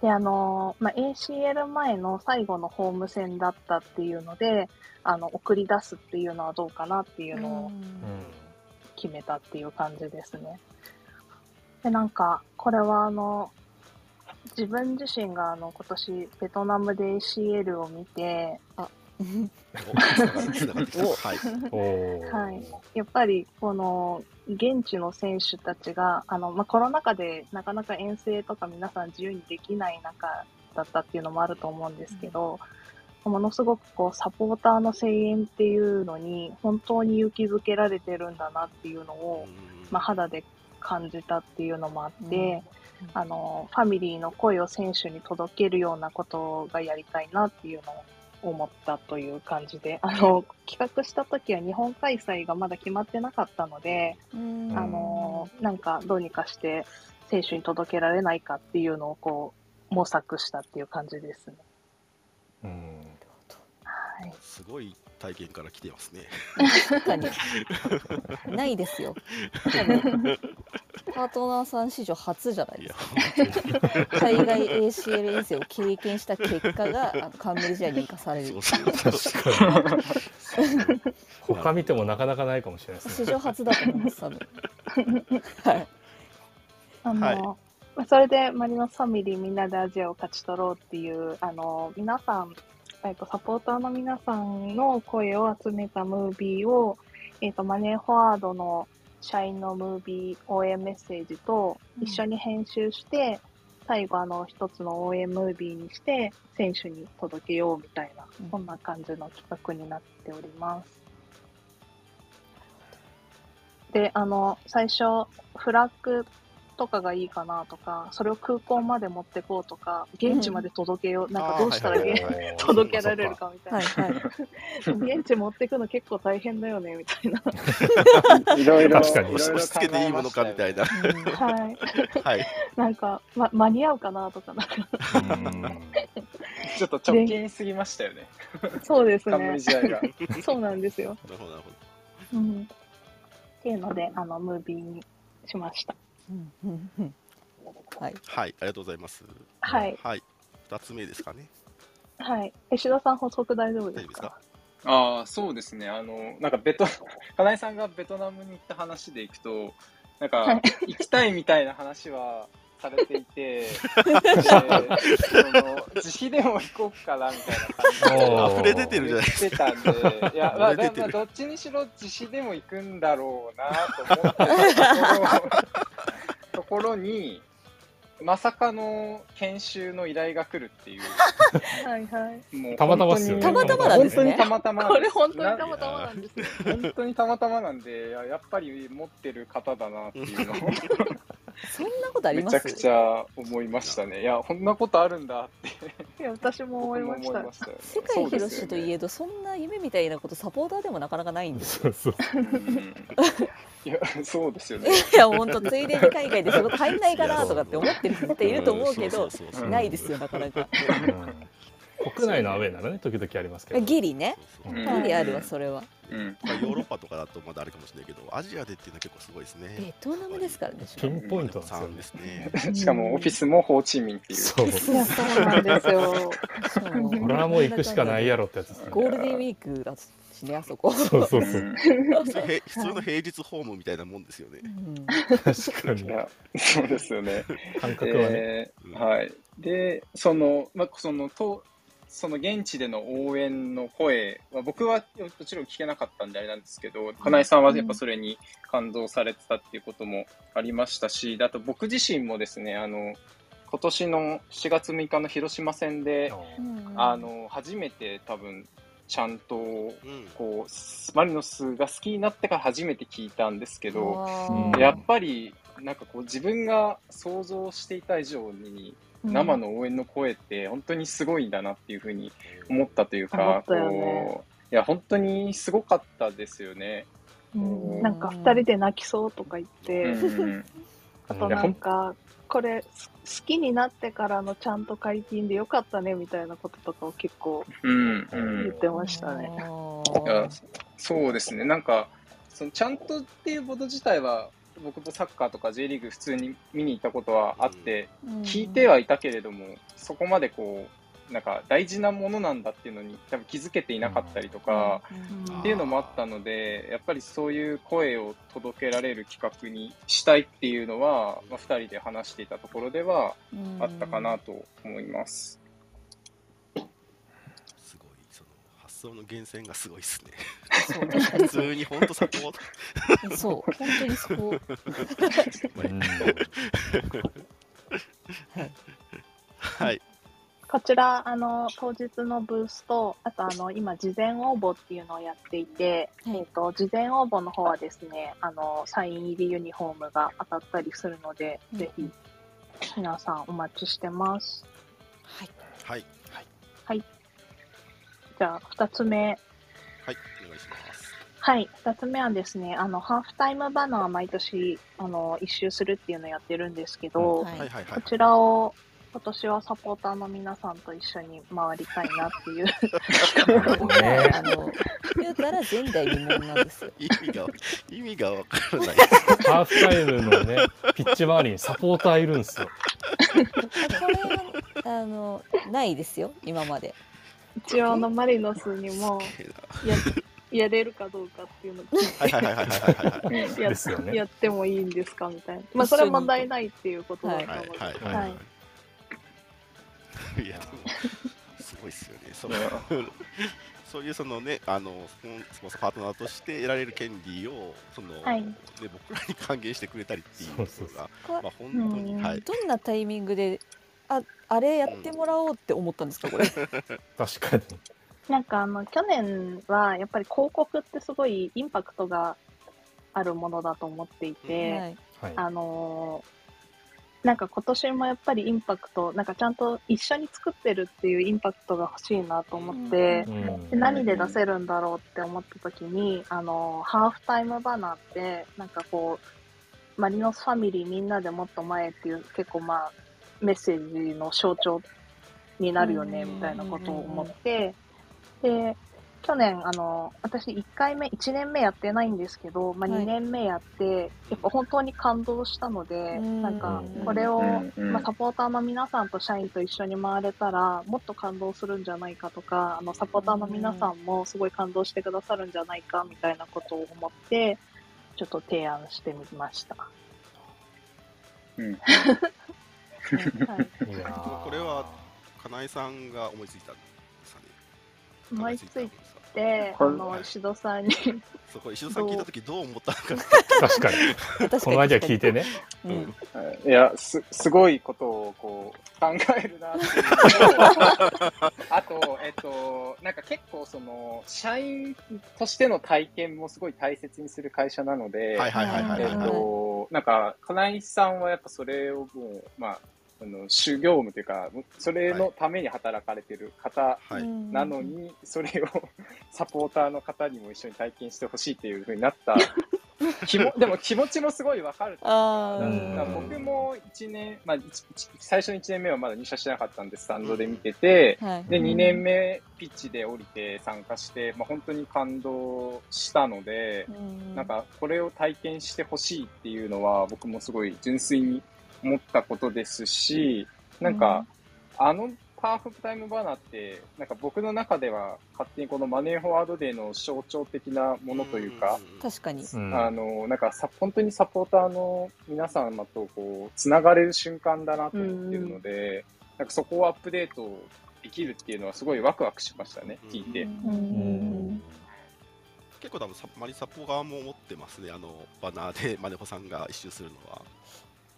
で、あの、まあ、ACL 前の最後のホーム戦だったっていうので、あの、送り出すっていうのはどうかなっていうのを決めたっていう感じですね。で、なんか、これはあの、自分自身があの、今年ベトナムで ACL を見て、あ、はい。やっぱり、この、現地の選手たちが、あの、まあ、コロナ禍でなかなか遠征とか皆さん自由にできない中だったっていうのもあると思うんですけど、ものすごくこう、サポーターの声援っていうのに、本当に勇気づけられてるんだなっていうのを、まあ、肌で感じたっていうのもあって、あの、ファミリーの声を選手に届けるようなことがやりたいなっていうのを思ったという感じで、あの、企画した時は日本開催がまだ決まってなかったので、うんあの、なんかどうにかして選手に届けられないかっていうのをこう、模索したっていう感じですね。うんはい。すごい体験から来てますね。確かに。ないですよ。パートナーさん史上初じゃないですか、海外 ACL 遠征を経験した結果があの冠試合に生かされる。他見てもなかなかないかもしれないですね。史上初だと思います多分。はい。あの、はい。まあそれでマリノスファミリーみんなでアジアを勝ち取ろうっていう、あの、皆さん、えっと、サポーターの皆さんの声を集めたムービーを、えっと、マネーフォワードの社員のムービー応援メッセージと一緒に編集して、最後あの一つの応援ムービーにして選手に届けようみたいな、うんそんな感じの企画になっております。で、あの、最初、フラッグとかがいいかなとか、それを空港まで持ってこうとか、現地まで届けよう、なんかどうしたら 届けられるかみたいな。はいはい現地持ってくの結構大変だよね、みたいな。いろいろ、確かにいろいろ押し付けていいものかみたいな。うんはい。はい。なんか、ま、間に合うかなとか、なんか、うんちょっと直近すぎましたよね。そうですね。そうなんですよ。なるほど、なるほど。うん。っていうので、あの、ムービーにしました。はいはい、ありがとうございます。はい。はい。二つ目ですかね。はい。石田さん補足大丈夫ですか？ああ、そうですね。あの、なんかベト、金井さんがベトナムに行った話でいくと、なんか、行きたいみたいな話はされていて、でその自費でも行こうかなみたいな感じ 溢れ出てるじゃない言ってたんで、いや、まあ、まあどっちにしろ自費でも行くんだろうなと思ってたところところに、まさかの研修の依頼が来るっていう、はいはい。もうたまたまっすよね。たまたまなんですね。本当にたまたまこれ本当にたまたまなんですね。本当にたまたまなんで、いややっぱり持ってる方だなっていうのを。そんなことあります？めちゃくちゃ思いましたね。いや、こんなことあるんだって。いや、私も思いました。僕も思いましたよね。世界広しといええどそんな夢みたいなことサポーターでもなかなかないんですそうそういや、そうですよね。いや本当ついでに海外で仕事入んないかなとかって思ってる人っていると思うけどないですよなかなかうん国内のアウェーならね時々ありますけどギリねギリあるわそれはうん。まあ、ヨーロッパとかだとまだあるかもしれないけど、アジアでっていうのは結構すごいですね。ベトナムですからねピンポイントなん三でですすね。しかもオフィスもホーチミンっていう。そうなんですよ。これはもう行くしかないやろってやつですねゴールデンウィークだしねあそこ。そうそうそう。うん。普通へ普通の平日ホームみたいなもんですよね。う。ん。確かに。そうですよね。感覚はね。はい。で、その、まあ、その、と、その現地での応援の声は、僕はもちろん聞けなかったんであれなんですけど、金井さんはやっぱそれに感動されてたっていうこともありましたし、であと僕自身もですね、あの、今年の7月6日の広島戦で、あの、初めて多分、ちゃんと、うん。こう、マリノスが好きになってから初めて聞いたんですけど、うん。やっぱり、なんかこう自分が想像していた以上に生の応援の声って本当にすごいんだなっていうふうに思ったという思か、ったよね。こういや本当にすごかったですよね。うん。なんか二人で泣きそうとか言って、うん。あとなんか、これ、きになってからのちゃんと解禁でよかったねみたいなこととかを結構うん。う言んってましたね。いやそうですね、なんか、そのちゃんとっていうこと自体は、僕もサッカーとか J リーグ普通に見に行ったことはあって、聞いてはいたけれども、そこまでこう、なんか大事なものなんだっていうのに多分気づけていなかったりとか、っていうのもあったので、やっぱりそういう声を届けられる企画にしたいっていうのは、まあ、2人で話していたところではあったかなと思います。すごいその発想の源泉がすごいですね。普通に本当サポートそう本当にそこ。うん。はいこちら、あの、当日のブースと、あと、あの、今、事前応募っていうのをやっていて、はい。えっ、と、事前応募の方はですね、あの、サイン入りユニフォームが当たったりするので、うん。ぜひ、皆さんお待ちしてます。はい。はい。じゃあ、二つ目。はいお願いします。はい、二つ目はですね、あの、ハーフタイムバナー毎年、あの、一周するっていうのをやってるんですけど、はい。はいはいはい。こちらを、今年はサポーターの皆さんと一緒に回りたいなっていう。ね あの言うたら前代未聞なんですよ意味が意味がわからないハーフタイムのねピッチ周りにサポーターいるんですよ。これはあのないですよ今まで一応、あの、マリノスにも、や、やれるかどうかっていうのを聞いてなはいはいはいはいはいはいやってもいいんですかみたいな。まあ、それは問題ないっていうことだと思はいう。はいは いやでもすごいっすよね。その そういうそのねあのスポンサーパートナーとして得られる権利をその、はい。ね、僕らに還元してくれたりっていうのがまあ本当にうん。はい。どんなタイミングでああれやってもらおうって思ったんですかこれ？確かに。なんかあの、去年はやっぱり広告ってすごいインパクトがあるものだと思っていて、はいはい。あのーなんか今年もやっぱりインパクト、なんかちゃんと一緒に作ってるっていうインパクトが欲しいなと思って、うん。で何で出せるんだろうって思った時に、あのハーフタイムバナーってなんかこうマリノスファミリーみんなでもっと前っていう結構まあメッセージの象徴になるよねうん。みたいなことを思ってで去年あの私1回目1年目やってないんですけど、まあ、はい。2年目やって、やっぱ本当に感動したので、うん。なんかうん。これを、まあ、サポーターの皆さんと社員と一緒に回れたらもっと感動するんじゃないかとかあのサポーターの皆さんもすごい感動してくださるんじゃないかみたいなことを思ってちょっと提案してみました。うん。はい、いやーこれは金井さんが思いついたんですかね。思いつい考えたんですかで、これあの石戸さんに。そこ石戸さん聞いた時どう思ったのか確かに。確かに。このアイデア聞いてね。うん。いや、す、すごいことをこう考えるなって。いうのと、あと、えっと、なんか結構その、社員としての体験もすごい大切にする会社なので、はいはいはいはいえっはい。と、なんか、金井さんはやっぱそれをもう、まあ、あの主業務というか、それのために働かれてる方はい。なのに、それを サポーターの方にも一緒に体験してほしいっていうふうになった。気も、でも気持ちもすごいわかるというか僕も1年、まあ、最初の1年目はまだ入社してなかったんで、スタンドで見てて、はい。で、2年目ピッチで降りて参加して、まあ、本当に感動したので、うん。なんかこれを体験してほしいっていうのは僕もすごい純粋に思ったことですし、なんか、あのパーフタイムバーナーって、なんか僕の中では勝手にこのマネーフォワードデーの象徴的なものというか、確かに。うん。あの、なんかさ、本当にサポーターの皆様とこう、つながれる瞬間だなと思ってるので、なんかそこをアップデートできるっていうのはすごいワクワクしましたね、聞いて。うん。結構多分サマリサポ側も思ってますねあのバナーでマネホさんが一周するのは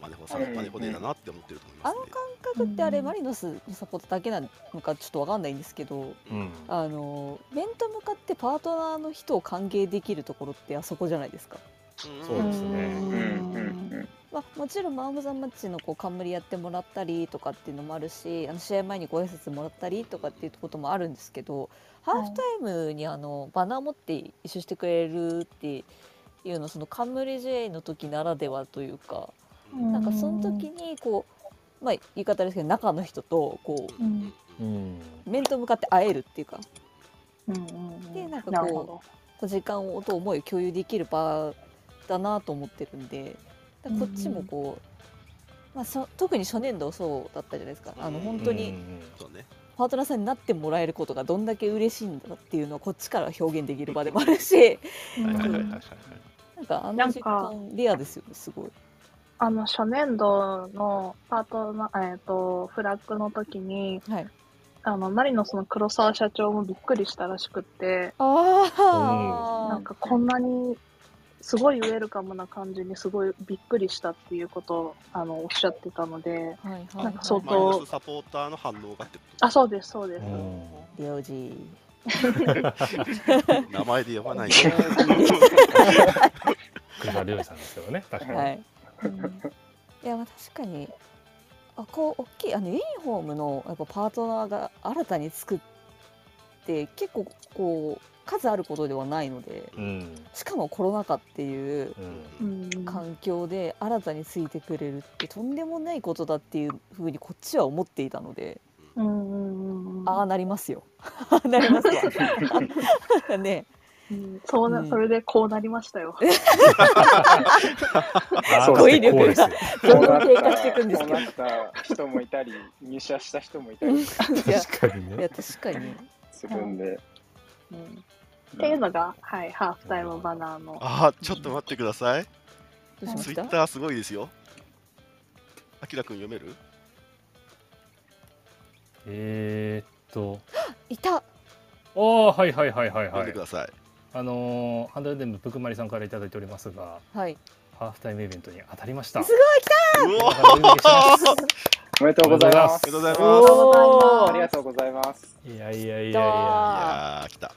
マネホさん、うんマネホデーだなって思ってると思いますねあの感覚ってあれマリノスのサポートだけなのかちょっとわかんないんですけどうん。あの面と向かってパートナーの人を歓迎できるところってあそこじゃないですか。そうですねまあ、もちろんマン・オブ・ザ・マッチのこう冠やってもらったりとかっていうのもあるしあの試合前にご挨拶もらったりとかっていうこともあるんですけどハーフタイムにあのバナー持って一緒してくれるっていうのその冠 J の時ならではというかなんかその時にこうまあ言い方ですけど中の人とこうんうん。う面と向かって会えるっていうか。うん。うん。でなんかこう時間をと思いを共有できる場だなと思ってるんでこっちもこう、まあ、そ特に初年度そうだったじゃないですか。あの本当にパートナーさんになってもらえることがどんだけ嬉しいんだっていうのをこっちから表現できる場でもあるし。なんかあの時間レアですよねすごい。あの初年度のパートナー、えっとフラッグの時にはい、あのマリノスの黒沢社長もびっくりしたらしくってあなんかこんなにすごいウェルカムな感じにすごいびっくりしたっていうことをあのおっしゃってたのではいはいなんか相マリノ当スサポーターの反応がってこと。あそうです。そうです、領事名前で呼ばない車料理さんですけどね確かに、はい、うん。いやまあ確かに。あこう大きいあのユニフォームのやっぱパートナーが新たに作って結構こう数あることではないのでうん。しかもコロナ禍っていう環境で新たについてくれるってとんでもないことだっていうふうにこっちは思っていたのでうんああなりますよ。ああなりますわ ねうんそうな、うん。それでこうなりましたよ。あそう。語彙力がどんどん低下していくんですけどこうなった人もいたり、入社した人もいたり。確かにいやね確かに、するんで。うん。っていうのが、はい、ハーフタイムバナーの。あーちょっと待ってください。ツイッターすごいですよ。あきらくん読める？えー、っと。いた。ああはいはいはいはいはい。読んでくださいあのーハンドルネームぷくまりさんからいただいておりますがはい。ハーフタイムイベントに当たりました。すごい。来うおおめでとうございます。おめでとうございます。ありがとうございます。いやいやいやいたや。いやー来た。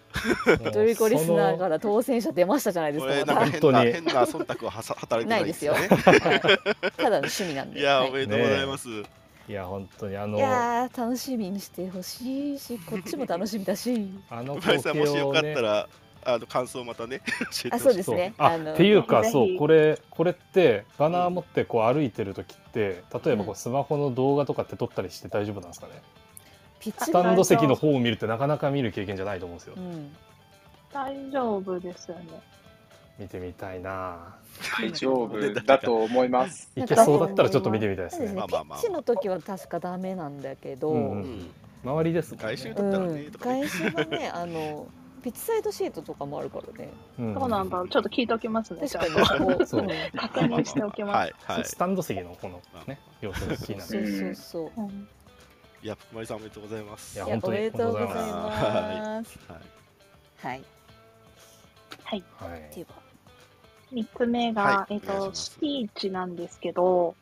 ドリコリスナーから当選者出ましたじゃないですかか本当に。変な忖度ははさ働いてないですよ。ただの趣味なんで。いやおめでとうございます、いや本当にあのいやー楽しみにしてほしいしこっちも楽しみだし。あの光景さんもしよをねかったら、あの感想またね 教えてほしい。あそうですね。ああのっていうかそうこれこれってバナー持ってこう歩いてる時って例えばこうん。うスマホの動画とかって撮ったりして大丈夫なんですかね？ピッチスタンド席の方を見るってなかなか見る経験じゃないと思うんですよ。うん。大丈夫ですよね。見てみたいな。大丈夫。だと思います。いけそうだったらちょっと見てみたいですね。ですねピッチの時は確かダメなんだけど、うんうんうん。周りですもんね。外周うだったらねんとかね。外周はねあのピッチサイドシートとかもあるからね。うん。そうなんだ。ちょっと聞いておきますね。確かに。こうそう。う。ん確認しておきます。はいはい。スタンド席のこのね様子が気になるそうそうそう。うん。いや福丸さんおめでとうございます。いや本当におめでとうございます。はい。はい。はい。はいでは三つ目が、はい。えっ、と、スピーチなんですけど、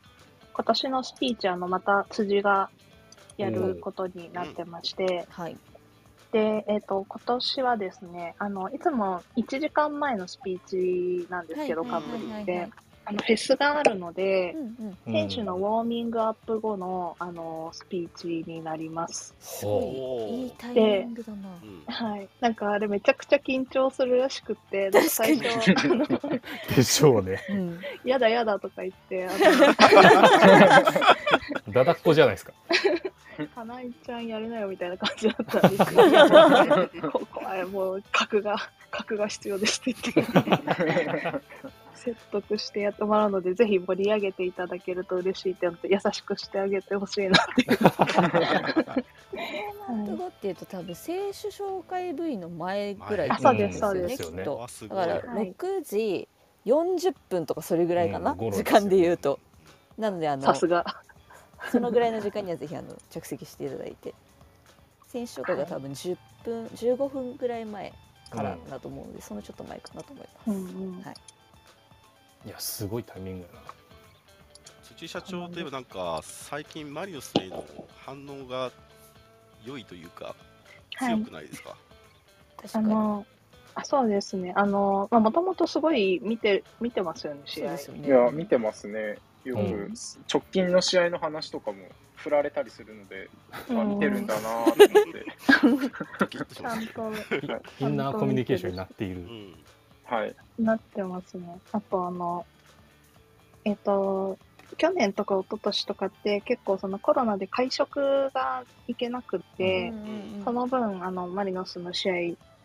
今年のスピーチ、あの、また辻がやることになってまして、はいで、えっ、と、今年はですね、あの、いつも1時間前のスピーチなんですけど、はいカップリンではい。はいはい、あの、フェスがあるのでう、んうん。うん選手のウォーミングアップ後の、あの、スピーチになります。いいいタイミングだな。うんはい。なんかあれめちゃくちゃ緊張するらしくって、最初、あの、でしょうねうん。やだやだとか言って、あだだ っこじゃないですか。の、かなえちゃんやるなよみたいな感じだったんですけど、こ怖い、もう、格が、格が必要ですって言って、説得してやってもらうので、ぜひ盛り上げていただけると嬉しいって思って、優しくしてあげてほしいなっていう。アップ後っていうと多分選手紹介 V の前ぐらいあそうですそうです。よねきっと。だからはい6時40分とかそれぐらいかな、うん頃時間で言うと。なのであのさすが。そのぐらいの時間にはぜひあの着席していただいて。選手紹介が多分10分15分ぐらい前からだと思うので、そのちょっと前かなと思います、うんうん。はい。いやすごいタイミングやな。辻社長といえばなんか最近マリノスへの反応が良いというかはい。強くないですか、確かに。あの、あそうですね。あの、まあ、もともとすごい見て、見てますよね、試合。そうですよね。いや、見てますね。よく、うん直近の試合の話とかも振られたりするので、あうん見てるんだなと思って。ちゃんとインナーコミュニケーションになっているう。んはい。なってますね。あと、あの、えっ、と、去年とか一昨年とかって結構そのコロナで会食が行けなくって、その分あのマリノスの試合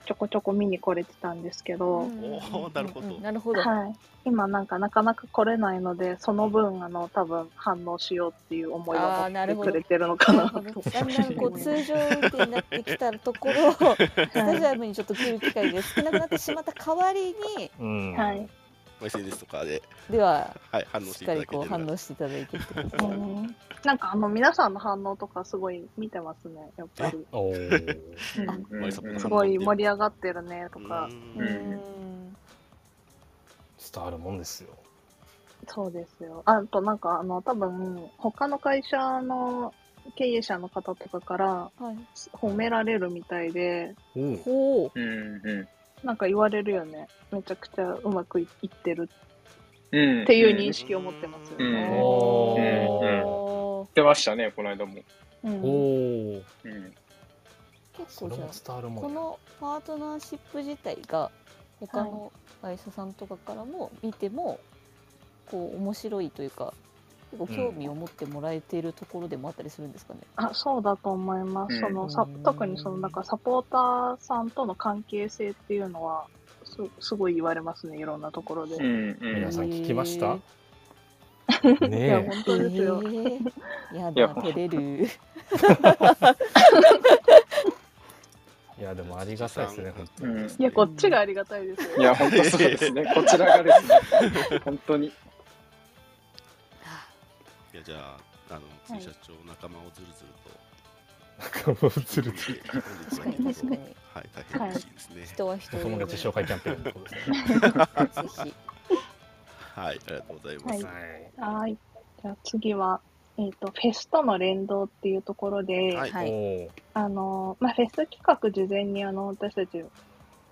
ちょこちょこ見に来れてたんですけど、なるほど。なるほど。はい、今なんかなかなか来れないのでその分あの多分反応しようっていう思いあをーなるほど持ってくれてるのかな。なるほど。だんだんこう通常運転になってきたところ スタジアムにちょっと来る機会が少なくなってしまった代わりにうんはい、SNS とかで、でははい、反応ししてっかりこういただけてる反応していただいてってことですね。う んなんかあの皆さんの反応とかすごい見てますねやっぱり、すごい盛り上がってるねとか、伝わるもんですよ。そうですよ。あとなんかあの多分他の会社の経営者の方とかからはい。褒められるみたいで。おーほう。うんうなんか言われるよね。めちゃくちゃうまくいいってる。ん。うん。っていう言認識を持ってますようん。ね。おー。おーってましたね、この間も。うん。うん。結構じゃあこのパートナーシップ自体が他の会社さん。とかからも見てもこう面白いというか結構興味を持ってもらえているところでもあったりするんですかね？あそうだと思います。うんそのさ特にそのなんかサポーターさんとの関係性っていうのはすすごい言われますねいろんなところで。うんうん皆。さん聞きました？いやね本当ですよ。えーやだ照れる。え いやでもありがたいですね本当にうん。いやこっちがありがたいですよ。いや、本当そうですね。こちらがですね。本当に。いやじゃああのはい。次社長仲間をずるずると。仲間をずるずる確かに確かに。はい大変嬉しいですね。人は人お友達紹介キャンペーンってことですね。ぜひ。はいありがとうございます、はい。じゃあ次はえっ、とフェスとの連動っていうところで、はい。あのまあフェス企画事前にあの私たち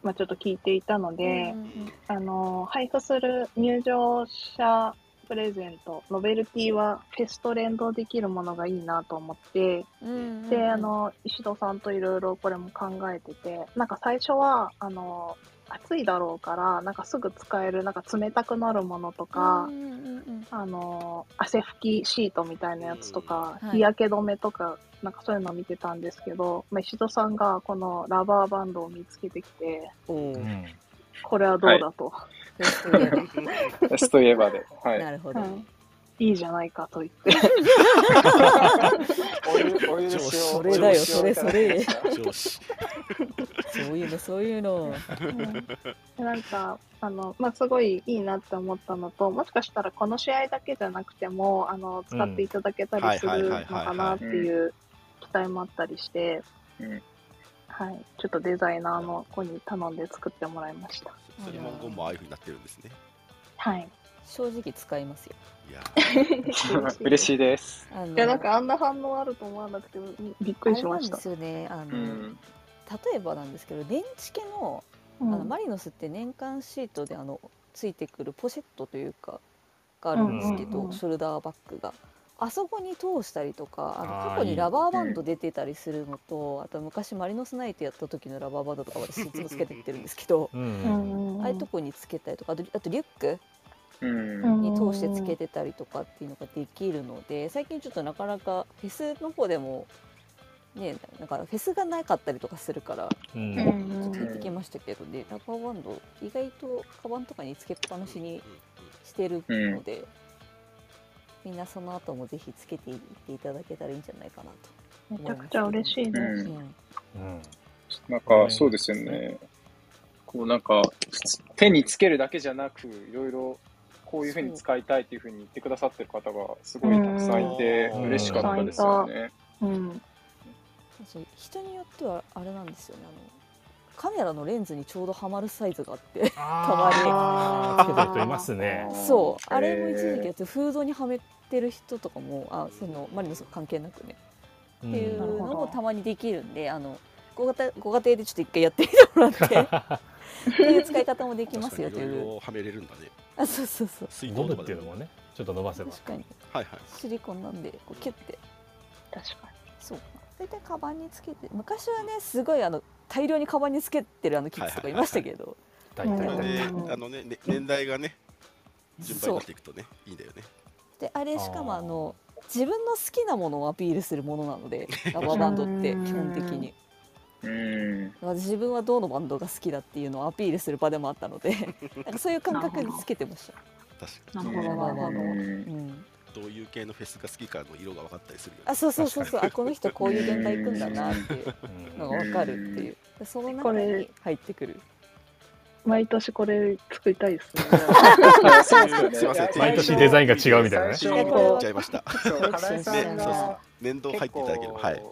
まあちょっと聞いていたので。うんうん。あの配布する入場者プレゼント、ノベルティはフェスと連動できるものがいいなと思って、うんうんで、あの、石戸さんといろいろこれも考えてて、なんか最初は、あの、暑いだろうから、なんかすぐ使える、なんか冷たくなるものとか、うんうんうんあの、汗拭きシートみたいなやつとか、うんはい。日焼け止めとか、なんかそういうのを見てたんですけど、まあ、石戸さんがこのラバーバンドを見つけてきて、これはどうだと。フェスといフェスといえばで。はい。なるほど。はい、いいじゃないかと言って。それだよそれそれ上司そういうのそういうの。うんなんか、あの、まあ、すごいいいなって思ったのと、もしかしたらこの試合だけじゃなくても、あの、使っていただけたりするのかなっていう期待もあったりして、うんはい、ちょっとデザイナーの子に頼んで作ってもらいました。それ文言もああいうふうになってるんですねはい。正直使いますよ。いや 嬉しいです。あのいや、なんかあんな反応あると思わなくて、びっくりしましたあれなんで。すよね。あの、うん。例えばなんですけど、電池系のあうんのマリノスって年間シートであのついてくるポシェットというかがあるんですけど、うんうんうんショルダーバッグが。あそこに通したりとかあの過去にラバーバンド出てたりするのとあと昔マリノスナイトやった時のラバーバンドとか私いつもつけてってるんですけど、ううん。んああいうとこにつけたりとかあとあとリュック？うん。に通してつけてたりとかっていうのができるので最近ちょっとなかなかフェスの方でもねなんかフェスがなかったりとかするからうん。ちょっうんと減ってきましたけどねラバーバンド意外とカバンとかにつけっぱなしにしてるので、みんなその後もぜひつけていっていただけたらいいんじゃないかなめちゃくちゃ嬉しいです。うんなんか、そうですよね。こうなんか、手につけるだけじゃなく、いろいろ、こういうふうに使いたいっていうふうに言ってくださってる方がすごいたくさんいて、うん嬉しかったですよね。うん。人によってはあれなんですよねあのカメラのレンズにちょうどはまるサイズがあってあー。つけてる人いますね。そう。あれも一時期へやってフードにはめてる人とかもあそのマリノス関係なくね。うっていうのもたまにできるんであのご家庭ご家庭でちょっと一回やってみてもらって。っていう使い方もできますよといろいいうろはめれるんだね。あそうそうそう。水ゴムっていうのもねちょっと伸ばせば。確かに。はいはい。シリコンなんでこうキュッて。確かそう。大体カバンにつけて昔はねすごいあの大量にカバンにつけてるあのキッズとかいましたけど。あのねね年代がね順番になっていくとねいいんだよね。であれしかもあの自分の好きなものをアピールするものなので ラバーバンドって基本的に。うん。自分はどのバンドが好きだっていうのをアピールする場でもあったのでなんかそういう感覚につけてました。確かなるほど、ラバーバンドは、うんどういう系のフェスが好きかの色が分かったりするよね。あそうそうそうそう。あこの人こういう現場行くんだなっていううんのが分かるっていう。でその中これに入ってくる。毎年これ作りたいですね。すよねすいません。毎年デザインが違うみたいなね。言っちゃいました。年度入っていただければ。はい。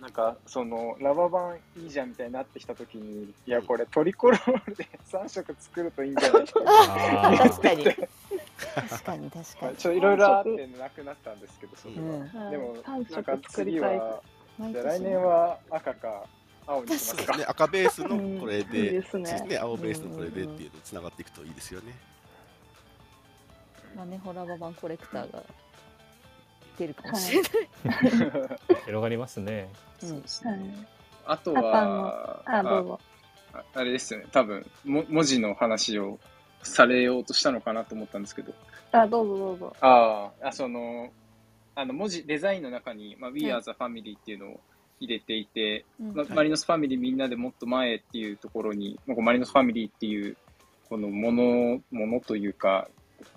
なんかそのラバ版いいじゃんみたいになってきたときにいやこれトリコロールで3色作るといいんじゃないか 確かに確かに確かに。ちょっといろいろあってなくなったんですけどそれは、うん。でも三なんか色作り次たい。は来年は赤か青にしますか。そうですね。赤ベースのこれうんいいでですね。青ベースのこれでっていうのつながっていくといいですよね。マネホラバ版コレクターが出るかもしれない、広がりますね。うん。そうですね。はいあとはあ、どうぞ。ああれですよね。多分も文字の話をされようとしたのかなと思ったんですけど。あ、どうぞどうぞ。ああ、あその、あの文字、デザインの中に、まあ、We are the family っていうのを入れていて、うん。まあマリノスファミリーみんなでもっと前っていうところに、マリノスファミリーっていう、このもの、ものというか、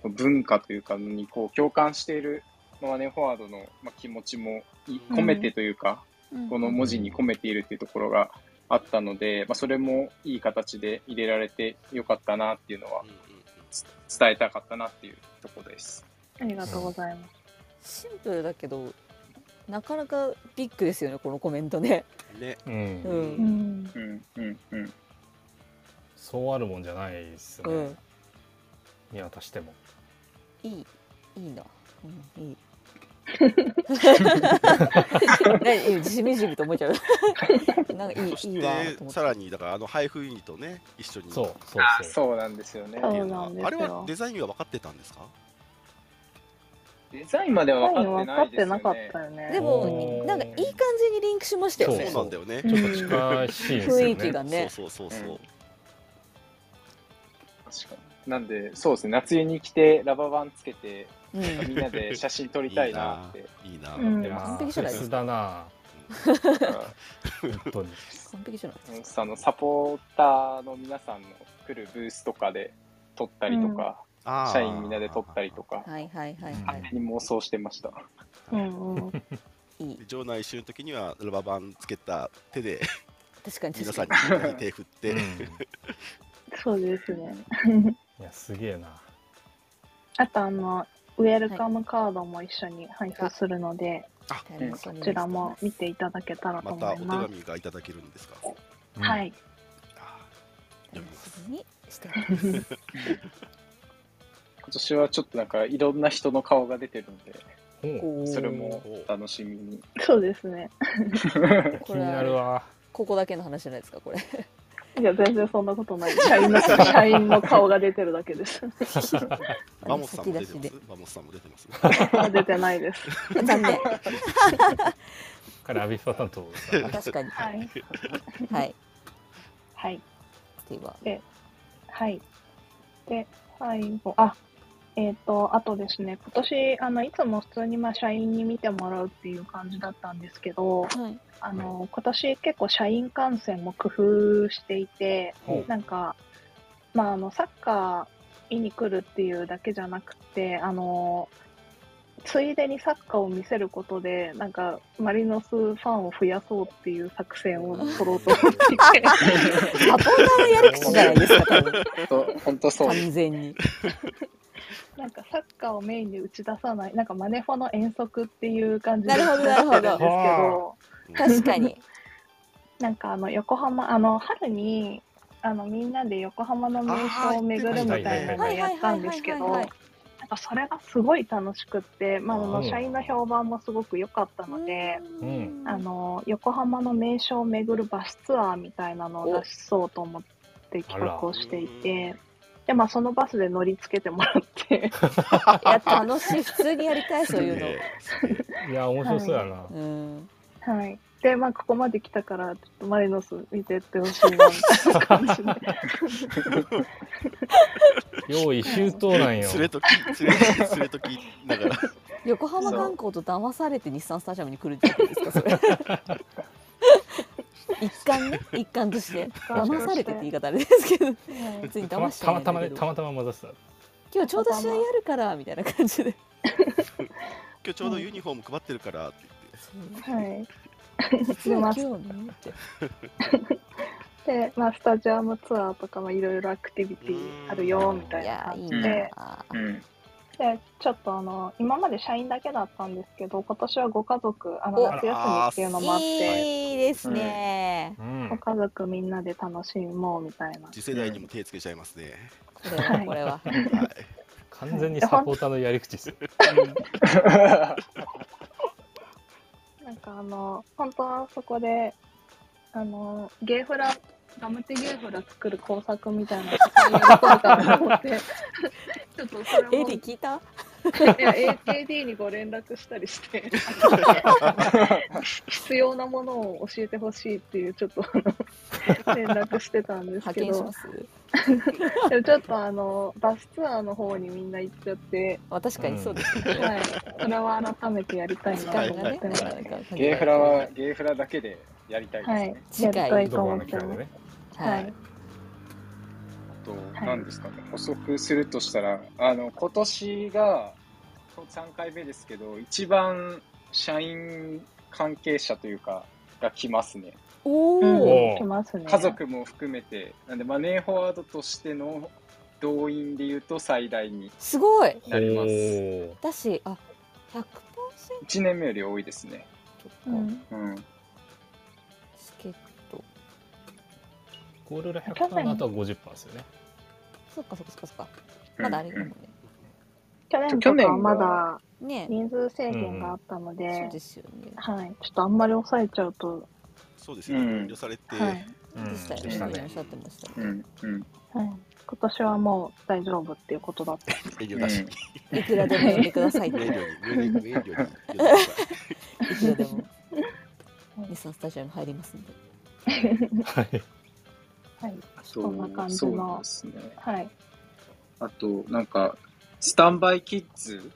文化というかにこう共感している、まあ、マネーフォワードの、まあ、気持ちもい込めてというか、この文字に込めているっていうところがあったので、まあ、それもいい形で入れられてよかったなっていうのは伝えたかったなっていうところです。ありがとうございます。シンプルだけどなかなかビッグですよねこのコメントね。ね。うん。うん。うん。うん、うん、うん。そうあるもんじゃないですね。うん。見渡しても。いいいいな、うん、いい何じみじみと思っちゃう。なんかいいそしいいわさらにだからあの配布ユニットね一緒に。そうそうあそう。そうなんですよね。そうっていうのはなんですよ。あれはデザインは分かってたんですか？デザインまでは分かってないですよね。なかったよね。でもなんかいい感じにリンクしましたよねそうなんだよね。ちょっと近しいですよね。雰囲気がね。そうそうそうそう。確かに。なんで、そうですね、夏湯に来てラババンつけて、うん。みんなで 写真撮りたいなって。いいな完璧じゃないですか。本当に完璧じゃないですか。そのサポーターの皆さんの来るブースとかで撮ったりとか、あー。社員みんなで撮ったりとか、はいはいはいは勝手に妄想してました。うんうん。いい。い場内一周の時にはラバーバンつけた手で確かに皆確かに。さんに手振って、うん。そうですね。いやすげえな。あとあの、ウェルカムカードも一緒に配布するので、楽しみにこちらも見ていただけたらとまたお手思います。紙がいただけるんですか、うんはい。読みます楽しみにしてます今年はちょっとなんかいろんな人の顔が出てるんで、それも楽しみに。そうですね。気になるわここだけの話じゃないですかこれいや、全然そんなことない。社員の、社員の顔が出てるだけです。バモスさんも出てます？バモスさんも出てます？出てないです。で残念 彼アビファ担当ですか確かにはい。はいはい。でははい。で、最後、あ、えっ、と、あとですね、今年、あの、いつも普通に、まあ、社員に見てもらうっていう感じだったんですけど、はい。あの、今年結構社員観戦も工夫していて、ほなんか、まあ、あの、サッカー見に来るっていうだけじゃなくて、あの、ついでにサッカーを見せることで、なんか、マリノスファンを増やそうっていう作戦を取ろうと思って。いて、サポーターのやり口じゃないですか多分と本当そう。完全に。なんかサッカーをメインで打ち出さない、なんかマネフォの遠足っていう感じでなるほどなるほど。やってるんですけど、確かに。なんかあの横浜、あの春にあのみんなで横浜の名所を巡るみたいなのをやったんですけど、はいはいはいはいはいなんかそれがすごい楽しくって、まあ、あうん。の社員の評判もすごく良かったので、うん。あの横浜の名所を巡るバスツアーみたいなのを出しそうと思って企画をしていて、でまあ、そのバスで乗りつけてもらって、いや楽しい。普通にやりたいそういうの。ねいや面白そうやな、うん。ははい。で、まあ、ここまで来たから、ちょっとマリノス見てってほしいな。用意周到なんよ。連れとき連れ連れときながら。横浜観光と騙されて日産スタジアムに来るってことですかそれ。一環ね？一環として。騙されてって言い方あれですけど。別にたま騙しちゃいたまたまねたまたま混ざってた。今日ちょうど試合あるからみたいな感じで。今日ちょうどユニフォーム配ってるからって言って。はい。実は今日ねって。で、まあ、スタジアムツアーとかもいろいろアクティビティあるよ、みたいな感じで。で、ちょっとあの、今まで社員だけだったんですけど、今年はご家族、あの、お夏休みっていうのもあって、いいですね、うん。ご家族みんなで楽しもうみたいな。次世代にも手つけちゃいますね、これはこれは、はい、完全にサポーターのやり口ですよ なんかあの、本当はそこで、あの、ゲーフラ、ガムテゲーフラ作る工作みたいなのをやりそうかなと思って、ちょっとそれエも、リ聞いた？いや、AD にご連絡したりして、必要なものを教えてほしいっていう、ちょっと連絡してたんですけど。ちょっとあの、バスツアーの方にみんな行っちゃって、まあ確かにそうですね、はい、それは改めてやりたい時なと思って。ます。ゲーフラはゲーフラだけでやりたいですはね。い、やりたいとどこか思ってます。ね。はい。あと、はい何ですか？ね、補足するとしたら、あの、今年が3回目ですけど、一番社員関係者というか、が来ますね。おうんお、お来ますね。家族も含めて、なんで、マネーフォワードとしての動員でいうと最大にすごいなります。だしあ100% 1年目より多いですね。うん。うん。チケットゴール裏100%の後は50%ですよねそっかそっかそっか。そっかまだあれだもんね、去年とかは。まだね。人数制限があったので、そうですよね。はい。ちょっとあんまり抑えちゃうと、そうですよ、うん。遠慮されて、はい。うん。でしたよね。おっしゃってましたね。うん。うん。はい。今年はもう大丈夫っていうことだった。いくらでも呼んでください い。いくらでも。日産スタジアム入りますんで。はいはい。そそんな感じそうのですね。はい。あと、なんか、スタンバイキッズ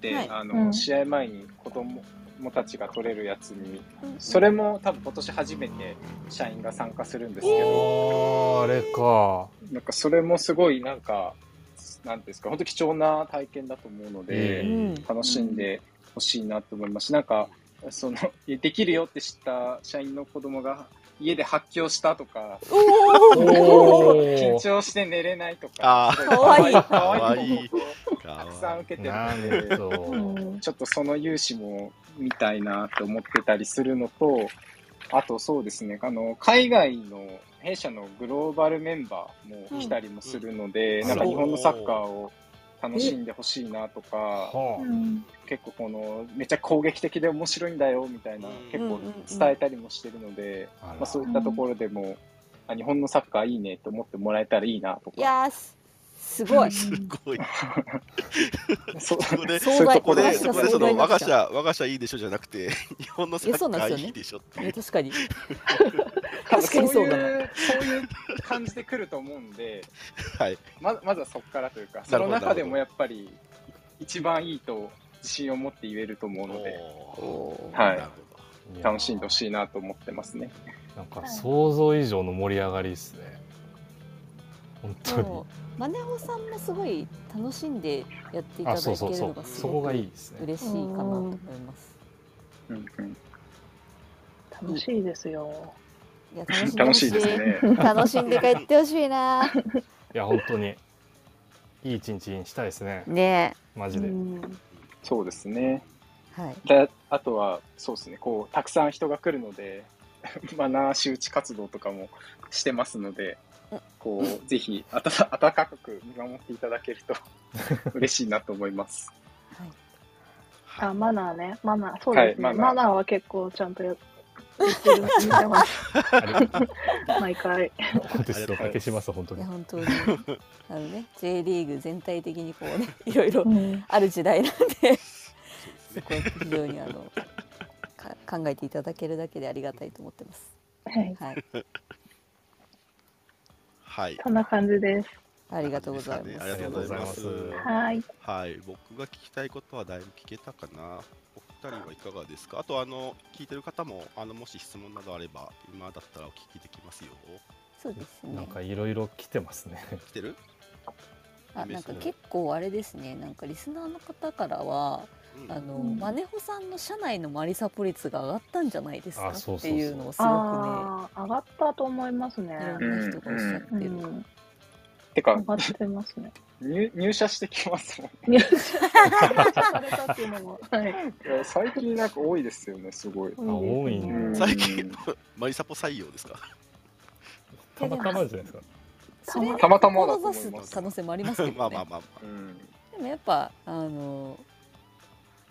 で、はいあの、うん試合前に子供たちが取れるやつに、それも多分今年初めて社員が参加するんですけど、あれかなんかそれもすごいなんか、なんていうんですか、本当貴重な体験だと思うので、ううん楽しんでほしいなと思いますし、なんか、その、できるよって知った社員の子供が家で発狂したとか、緊張して寝れないとか、かわいいかわいい。かわいい報告をたくさん受けてるので。ちょっとその勇姿も見たいなと思ってたりするのと、あとそうですね、あの、海外の弊社のグローバルメンバーも来たりもするので、うん。なんか日本のサッカーを楽しんでほしいなとか、はうん。結構この、めっちゃ攻撃的で面白いんだよみたいなうん、結構伝えたりもしてるので、まあそういったところでも、あ日本のサッカーいいねと思ってもらえたらいいなとか。すすごい。すごい。そそこで、そこで、そこで、その、我が社、我が社いいでしょじゃなくて、日本のサッカなんですよね。ーいいでしょっていや確かに。確かにそうだな。そういう、そういう感じで来ると思うんで、はい。ままずはそこからというか、その中でもやっぱり、一番いいと自信を持って言えると思うので、はい。楽しんでほしいなと思ってますね。なんか想像以上の盛り上がりですね本当に。そう。マネホさんもすごい楽しんでやっていただあけるのがすごくがいいですね嬉しいかなと思います。うんうん、楽しいですよ。いや楽しい。いですね。楽しんで帰ってほしいな。いや本当に。いい一日にしたいですね。ね。マジで、うん。そうですね。えはい。であとは、そうですね、こう、たくさん人が来るので、マナー周知活動とかもしてますので。うん、こう、ぜひ、あた、温かく見守っていただけると 嬉しいなと思います。あ、マナーね。マナー。そうですね。はいマナーマナーは結構ちゃんとやってる 毎回。本当ですけします本当に本当に あのね J リーグ全体的にこうねいろいろうん。ある時代なんでそこは非常にあのか考えていただけるだけでありがたいと思ってます。はい。はい、はい。そんな感じです。ありがとうございます。ありがとうございます。はい。はい、僕が聞きたいことはだいぶ聞けたかな。お二人はいかがですか？あとあの聞いてる方もあのもし質問などあれば今だったらお聞きできますよ。そうですねなん。かいろいろ来てますね。来てる？あなんか結構あれですね。なんかリスナーの方からは。うんあの、うんマネホさんの社内のマリサポ率が上がったんじゃないですかっていうのをすごくねああ、上がったと思いますね。いろんな人がおっしゃってる、うん。てか上がってますね。入入社してきますもん入社 されたっていうのも。はい。いや最近なんか多いですよねすごい、あ多いんだうん最近マリサポ採用ですか？たまたまじゃないですか。たまたまだと思い志ますす可能性もありますけどね まあまあまあまうんでもやっぱあの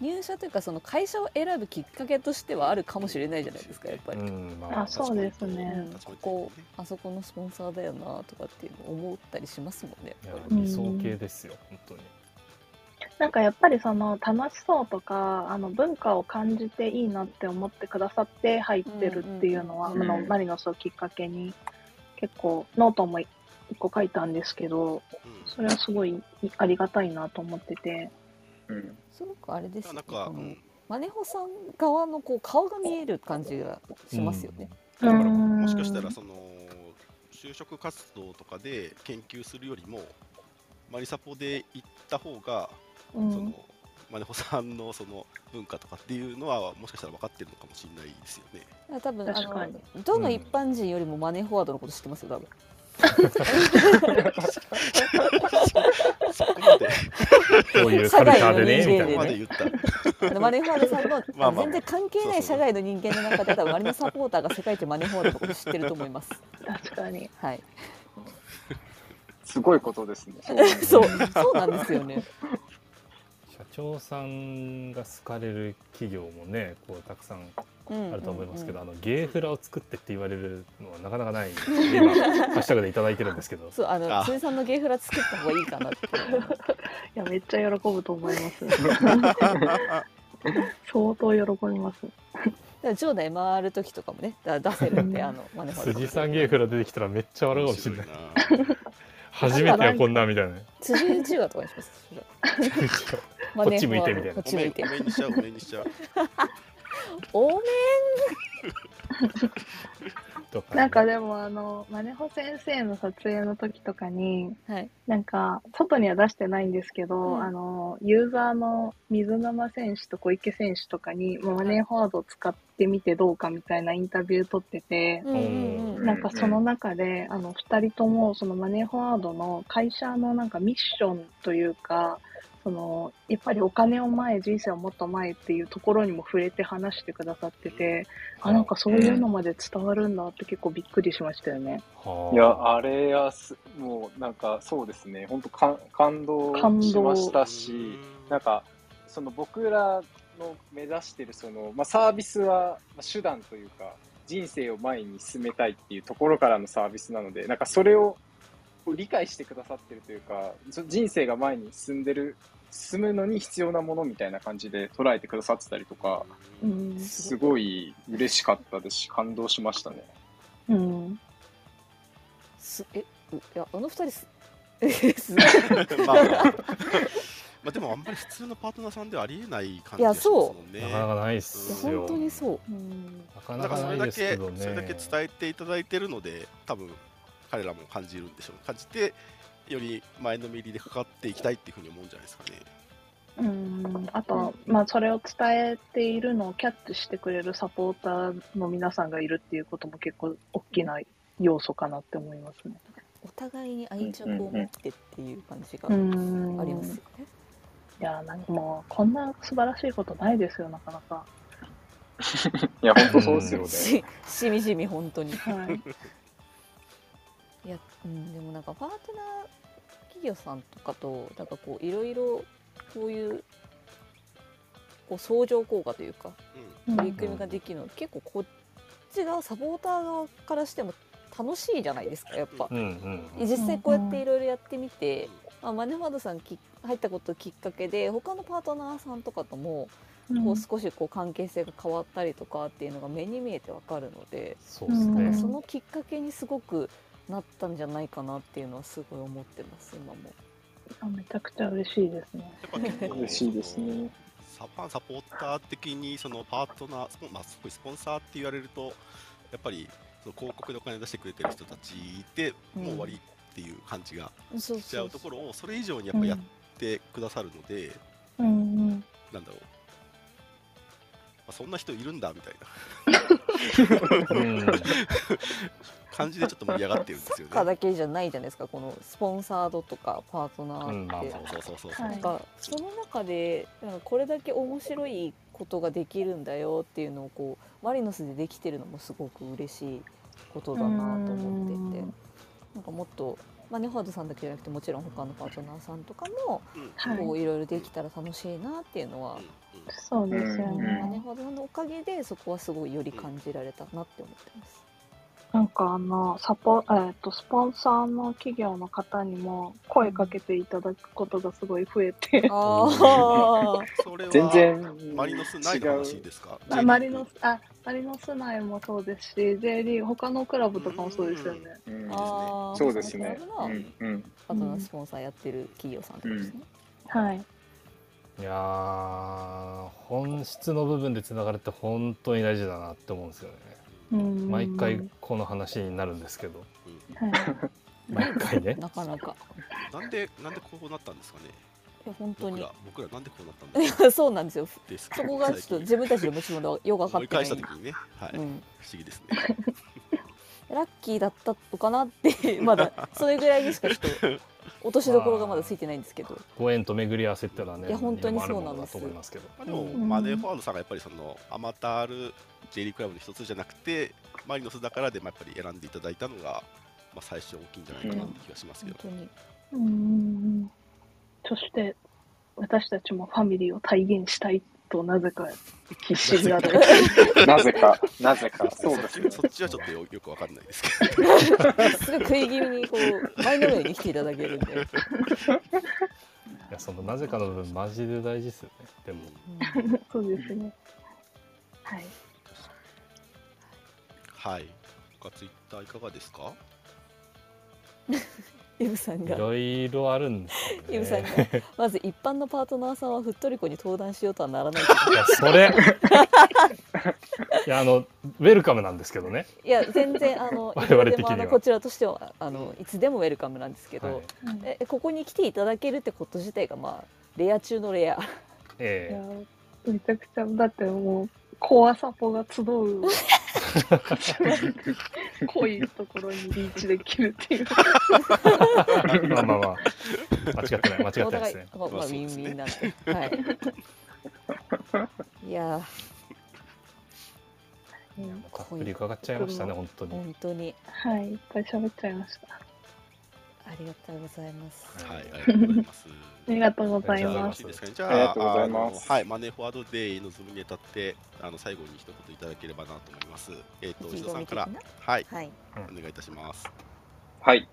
入社というかその会社を選ぶきっかけとしてはあるかもしれないじゃないですかやっぱり、うん、まあ、そうですね。うん。ここあそこのスポンサーだよなとかっていうのを思ったりしますもんねいややっぱり。理想系ですよ、本当に。なんかやっぱりその楽しそうとかあの文化を感じていいなって思ってくださって入ってるっていうのは、うんうんうんあのマリノスをきっかけに結構ノートも一個書いたんですけどうん。それはすごいありがたいなと思っててうん。すごくあれですよね。マネフォさん側のこう顔が見える感じがしますよね、だからうんもしかしたらその就職活動とかで研究するよりもマリサポで行った方が、うん。そのマネフォさんのその文化とかっていうのはもしかしたら分かってるのかもしれないですよね。多分あのどの一般人よりもマネーフォワードのこと知ってますよ多分そこまでこういうカルチャーでね、みたいな。社外の人間でまで言った。あのマネーフォワードさんのまあまあまあ全然関係ない社外の人間の中で多分マリノサポーターが世界一マネーフォワードのこと知ってると思います。確かに。はい。すごいことですねそうそう。そうなんですよね。社長さんが好かれる企業もね、こうたくさんあると思いますけど、あのゲーフラを作ってって言われるのはなかなかない。んで。今ハッシュタグでいただいてるんですけど。そうあのあ。辻さんのゲーフラ作った方がいいかなって。いやめっちゃ喜ぶと思います。相当喜びます。場内回る時とかもねだ出せるんであのマネ辻さんゲーフラ出てきたらめっちゃ笑うかもしれな。い。初めてやこんなみたいな。辻内輪とかにします？こっち向いてみたいな。こっち向いて。お面にしちゃう、お面にしちゃう。お面とかね。なんかでもあのマネホ先生の撮影の時とかにはい。なんか外には出してないんですけど、うん。あのユーザーの水沼選手と小池選手とかにもうマネーフォワードを使ってみてどうかみたいなインタビュー取ってて、うんうんうん。なんかその中で、あの2人ともそのマネーフォワードの会社のなんかミッションというかそのやっぱりお金を前人生をもっと前っていうところにも触れて話してくださっててあなんかそういうのまで伝わるんだって結構びっくりしましたよね。はいやあれはすもうなんかそうですね。本当か感動感動。しましたしなんかその僕らの目指してるその、まあ、サービスはまあ手段というか人生を前に進めたいっていうところからのサービスなのでなんかそれを理解してくださってるというかそ人生が前に進んでる進むのに必要なものみたいな感じで捉えてくださってたりとかうん。すごい嬉しかったですし感動しましたね。うん。すえういやあの二人すえす まあまあ、まあでもあんまり普通のパートナーさんではありえない感じがしますもんね。なかなかないっいやすよ。本当にそう。うん。なかだからそなかないれだけ、ですけどね。それだけ伝えていただいてるので、多分彼らも感じるんでしょう。感じて、より前のめりでかかっていきたいっていうふうに思うんじゃないですかね。うんあと、まあ、それを伝えているのをキャッチしてくれるサポーターの皆さんがいるっていうことも結構大きな要素かなって思いますね。お互いに愛着を持ってっていう感じがうんありますよね。いやなんかもうこんな素晴らしいことないですよなかなか。いや本当そうですよね。ししみじみ本当に。はい、いや、うん、でもなんかパートナー企業さんとかとなんかこういろいろこういうこう相乗効果というかうん取り組みができるの、結構こっち側サポーター側からしても楽しいじゃないですかやっぱ。うんうんうん。実際こうやっていろいろやってみて、まあ、マネファードさんき入ったこときっかけで他のパートナーさんとかともこう少しこう関係性が変わったりとかっていうのが目に見えてわかるので、そうですね、うんそのきっかけにすごくなったんじゃないかなっていうのはすごい思ってます今も。あめちゃくちゃ嬉しいですね。やっぱ結構嬉しいですねサファンサポーター的にそのパートナー、スポンまあ、すごいスポンサーって言われると、やっぱりその広告でお金出してくれてる人たちでもう終わりっていう感じがしちゃうところを、それ以上にやっぱやってくださるので、うんうん。なんだろう、まあ、そんな人いるんだみたいなうん 感じでちょっと盛り上がってるんですよね。サッカーだけじゃないじゃないですかこのスポンサードとかパートナーって。そうなんかその中でなんかこれだけ面白いことができるんだよっていうのをこうマリノスでできてるのもすごく嬉しいことだなと思っていてうんなんかもっと、まあ、ネファードさんだけじゃなくてもちろん他のパートナーさんとかもういこういろいろできたら楽しいなっていうのは、そうですようんまあ、ネね。ファードさんのおかげでそこはすごいより感じられたなって思ってます。なんかあのサポえっ、とスポンサーの企業の方にも声かけていただくことがすごい増えて、ああそれは全然マリノス内の話ですかあマリノスあマリノス内もそうですし J リーグ他のクラブとかもそうですよね。うん。あー。そうですね。うんうん。パートナースポンサーやってる企業さんとですね。はい。いやー本質の部分でつながるって本当に大事だなって思うんですよね。うん毎回この話になるんですけど。うんはい。毎回ね。なかなか。なんでなんでこうなったんですかね。いや本当に。僕ら僕らなんでこうなったんですか。そうなんですよ。ですそこがちょっと自分たちでもちろんよく分かってない。返した時にね、はい、不思うん、議ですね。ラッキーだったのかなってまだそれぐらいにしかちょっと落としどころがまだついてないんですけど。ご縁と巡り合わせってのはねいや本当にあるものだそうなんです。と思いますけど。まあ、でも、うんマネーフォワードさんがやっぱりそのあまたある J リーグクラブの一つじゃなくて、マリノスだからでもやっぱり選んでいただいたのが、まあ、最初大きいんじゃないかなって気がしますけど。本当にうん。そして私たちもファミリーを体現したいとなぜか必死に なる。なぜかなぜかそうですねそっちそっちはちょっとよよくわかんないですけど。すごい食い気味にこう前のめりに来ていただけるんで、いやそのなぜかの部分マジで大事ですよねでもうんそうですね。はい。はい。他ツイッターいかがですか？イブさんが。いろいろあるんですよね。イブさんが。まず一般のパートナーさんはふっとりこに登壇しようとはならない。けどいやそれ。いやあのウェルカムなんですけどね。いや全然あの 我々的には。もあのこちらとしてはあのいつでもウェルカムなんですけど、はい。えここに来ていただけるってこと自体がまあレア中のレア。いえ。やめちゃくちゃだってもうコアサポが集う 濃いところにリーチできるっていう。えまあまあまあ間違ってない間違ってないですねまあまあウィンウィンなんで、はい。いやうんたっぷり伺っちゃいましたね本当ーに本当にはい、いっぱい喋っちゃいました。ありがとうございます。はい、ありがとうございます。ありがとうございよます。ろしいですかね。じゃあ、ありがとうございますあのはい、マネーフォワードデイのズムにあたって、あの最後に一言いただければなと思います。えっ、と、意気石田さんからはい、はい。お願いいたします。はい。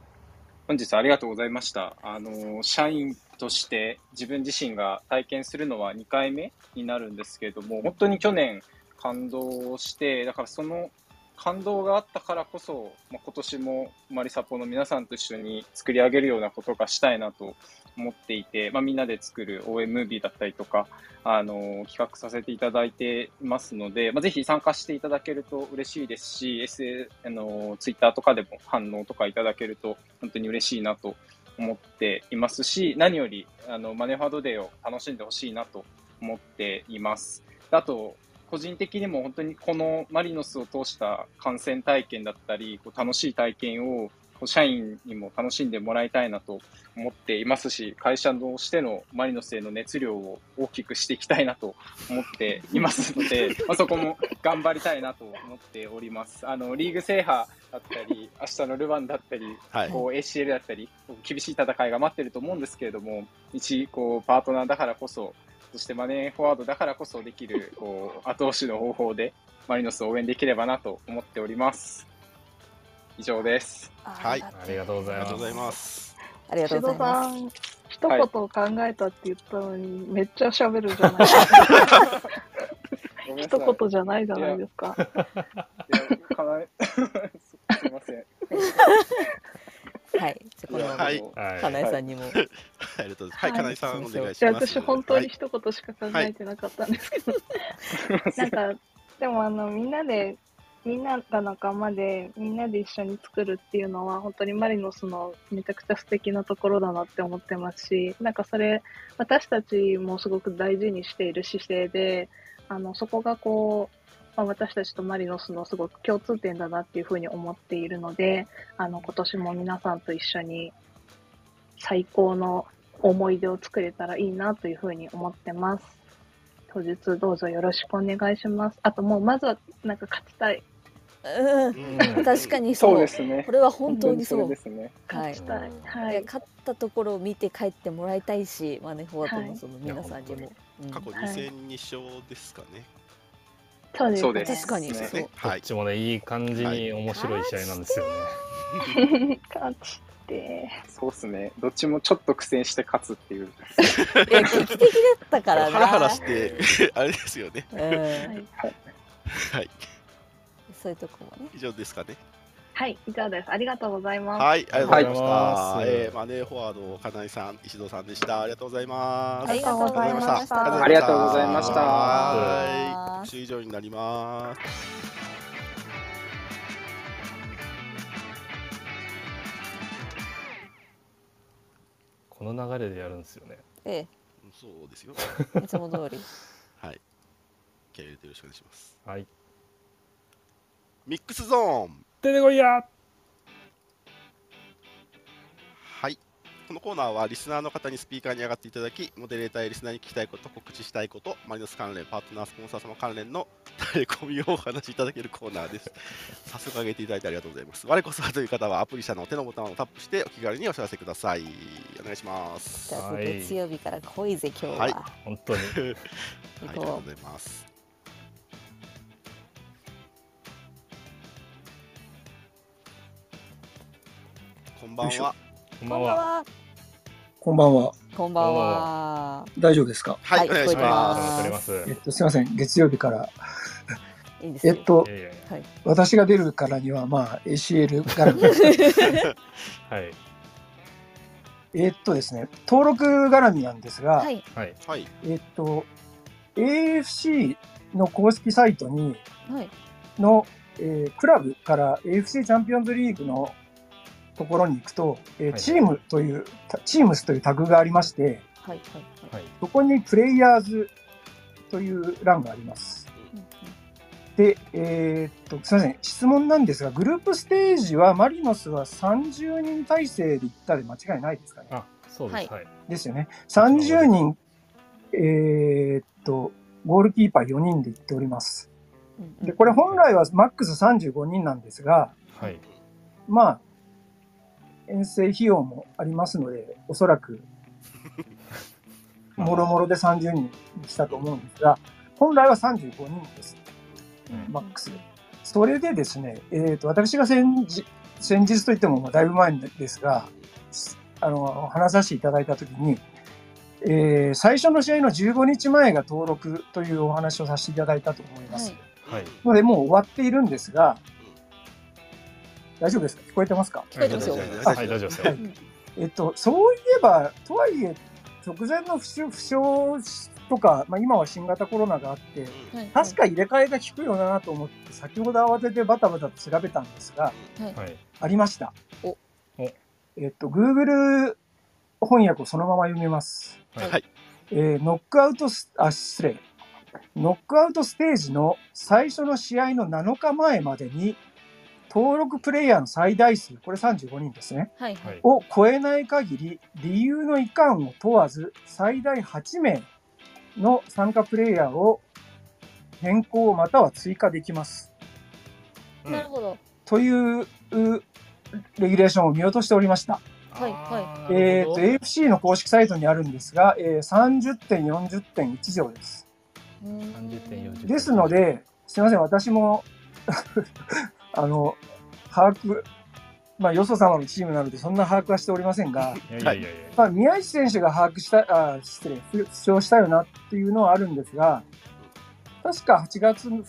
本日ありがとうございました。あの、社員として自分自身が体験するのは2回目になるんですけれども、本当に去年感動して、だからその感動があったからこそ、まあ、今年もマリサポの皆さんと一緒に作り上げるようなことがしたいなと思っていて、まあ、みんなで作る応援ムービーだったりとか、あの企画させていただいてますので、まあ、ぜひ参加していただけると嬉しいですし、S あのツイッターとかでも反応とかいただけると本当に嬉しいなと思っていますし、何よりあのマネーファードデーを楽しんでほしいなと思っています。あと個人的にも本当にこのマリノスを通した観戦体験だったり、こう楽しい体験を社員にも楽しんでもらいたいなと思っていますし、会社としてのマリノスへの熱量を大きくしていきたいなと思っていますので、まあ、そこも頑張りたいなと思っております。あのリーグ制覇だったり、明日のルヴァンだったり、はい。こう ACL だったり、厳しい戦いが待ってると思うんですけれども、一こうパートナーだからこそ、そしてマネーフォワードだからこそできるこう後押しの方法でマリノスを応援できればなと思っております。以上です。はいありがとうございますありがとうございます。ありがとうございます。シドさん、一言考えたって言ったのに、めっちゃ喋るじゃないですか。一言じゃないじゃないですか。いやかなえす すいません。はい。じゃあこのえさんにも。ありがとうございます。はい、はい金井さんお願いします。私、本当にはい一言しか考えてなかったんですけど、なんか、でもあの、みんなで、みんなが仲間で、みんなで一緒に作るっていうのは、本当にマリノスのめちゃくちゃ素敵なところだなって思ってますし、なんかそれ、私たちもすごく大事にしている姿勢で、あの、そこがこう、まあ、私たちとマリノスのすごく共通点だなっていうふうに思っているので、あの、今年も皆さんと一緒に最高の思い出を作れたらいいなというふうに思ってます。当日どうぞよろしくお願いします。あともうまずはなんか勝ちたい。うん。うん確かにそう。そうですねこ。れは本当にそう。れですね。はい勝ち。たい。うんはい勝ったところを見て帰ってもらいたいし、マネフォワードはいのその皆さんにも。うん過去2戦2勝ですかね。そうです、そうです確かにねそう。どはい。っちもねいい感じに面白い試合なんですよね。勝ちて。そうですね。どっちもちょっと苦戦して勝つっていう。いや劇的だったからな。ハラハラして、あれですよね。うん。はい。はい。そういうとこもね。以上ですかね。はい、以上です。ありがとうございます。はい、ありがとうございました。はいえーマネーフォワード、金井さん、石戸さんでした。ありがとうございます。ありがとうございましたありがとうございましたはい。以上になります。この流れでやるんですよね。えそうですよ。え、いつも通り。はい。気合い入れてよろしくお願いします。はい。ミックスゾーン。出てこいや。はい。このコーナーはリスナーの方にスピーカーに上がっていただき、モデレーターやリスナーに聞きたいこと、告知したいこと、マリノス関連、パートナー、スポンサー様関連のタレコミをお話しいただけるコーナーです。早速上げていただいてありがとうございます。我こそはという方はアプリ社の手のボタンをタップしてお気軽にお知らせください。お願いします。月曜日から来いぜ今日は。はい本当に。はい、ありがとうございます。こんばんは。こんばんは。は。こんばんは。こんばんは。大丈夫ですか？はい、はいお願いしまます。えっと、すみません。月曜日から。いいですよ。えっとい、やいやいはい。私が出るからには、まあ、ACL 絡みです。や はい。えっとですね、登録絡みなんですが、はい。はい。はい。えっと、AFC の公式サイトに、はい。の、えークラブから AFC チャンピオンズリーグのところに行くと、えーはいチームという、たチームスというタグがありまして、はい。はい。はい。そこにプレイヤーズという欄があります。で、えーっと、すみません、質問なんですが、グループステージはマリノスは30人体制で行ったで間違いないですかね？あ、そうです。はい。ですよね。30人、えーっと、ゴールキーパー4人で行っております。うんで、これ本来はマックス35人なんですが、はい。まあ、遠征費用もありますので、おそらく、もろもろで30人にしたと思うんですが、本来は35人です。マックスで。それでですね、えー、と私が先日先日といってもまあだいぶ前ですが、あの話させていただいたときに、えー最初の試合の15日前が登録というお話をさせていただいたと思います。はい。ので、もう終わっているんですが、大丈夫ですか？聞こえてますか？聞こえてますよはい、大丈夫ですよ。えっと、そういえば、とはいえ、直前の負傷負傷とか、まあ、今は新型コロナがあって、はい。確か入れ替えが効くよなと思って、先ほど慌ててバタバタと調べたんですが、はい。はい。ありました。おおえっと、Google 翻訳をそのまま読みます。はい。えーノックアウトス、あ、失礼。ノックアウトステージの最初の試合の7日前までに、登録プレイヤーの最大数、これ35人ですね。はい。はい。を超えない限り、理由のいかんを問わず、最大8名の参加プレイヤーを変更または追加できます。うんなるほど。といううレギュレーションを見落としておりました。はいはえー、と AFC の公式サイトにあるんですが、えー、30.40.1条です。うん30点40ですので、すみません、私もあの把握まあ、よそ様のチームなので、そんな把握はしておりませんが、まあ、宮市選手が把握した、あ失礼、負傷したよなっていうのはあるんですが、確か8月2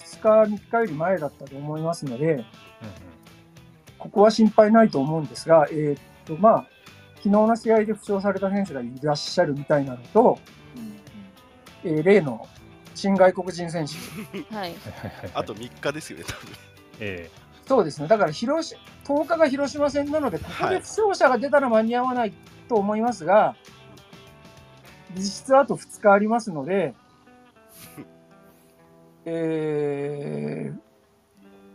日、3日より前だったと思いますので、ここは心配ないと思うんですが、えーっと、まあ、昨日の試合で負傷された選手がいらっしゃるみたいなのと、えー例の新外国人選手、はい。はいはいはいはい。あと3日ですよね、多分。えそうですね、だから広し10日が広島戦なので、ここで負傷者が出たら間に合わないと思いますが、実質あと2日ありますので、え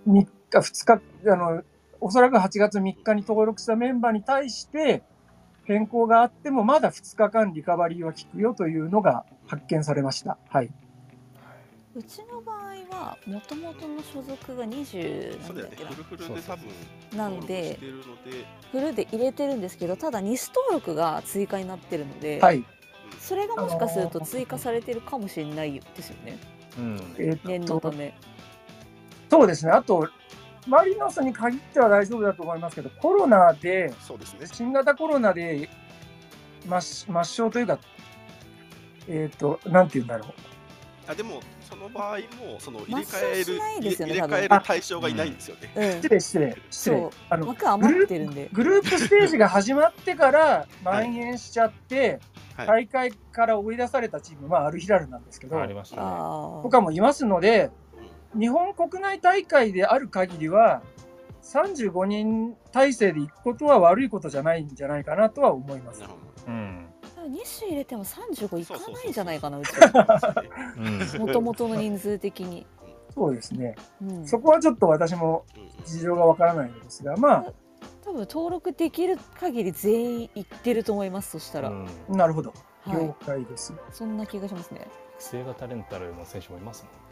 ー、3日、2日、あの、おそらく8月3日に登録したメンバーに対して、変更があっても、まだ2日間リカバリーは効くよというのが発見されました。はい。うちの場合はもともとの所属が20なそうんだよねだっけな、フルフルで多分なんでフルで入れてるんですけどただニス登録が追加になってるので、はい。それがもしかすると追加されてるかもしれないですよね念のためそうですね。あと、マリノスに限っては大丈夫だと思いますけど、コロナで、そうですね。新型コロナで抹抹消というか、えっ、と、なんて言うんだろう。あでもその場合もその入れ替えるね入れ替える対象がいないんですよね。うん。失礼、失礼、失礼。そう。あの、枠余ってるんで。グループステージが始まってから蔓延しちゃって、はい。大会から追い出されたチーム、まあ、アルヒラルなんですけど、ありましたね。あとかもいますので、日本国内大会である限りは、35人体制で行くことは悪いことじゃないんじゃないかなとは思います。な。るほうん。あ2種入れても35いかないんじゃないかなうちど。そうですねうん。もともとの人数的に、そうですね。うん、そこはちょっと私も事情がわからないのですが、まあ、多分登録できる限り全員いってると思いますそしたら、うん。なるほど。はい。了解です。そんな気がしますね。育成型レンタルの選手もいますもんね。あ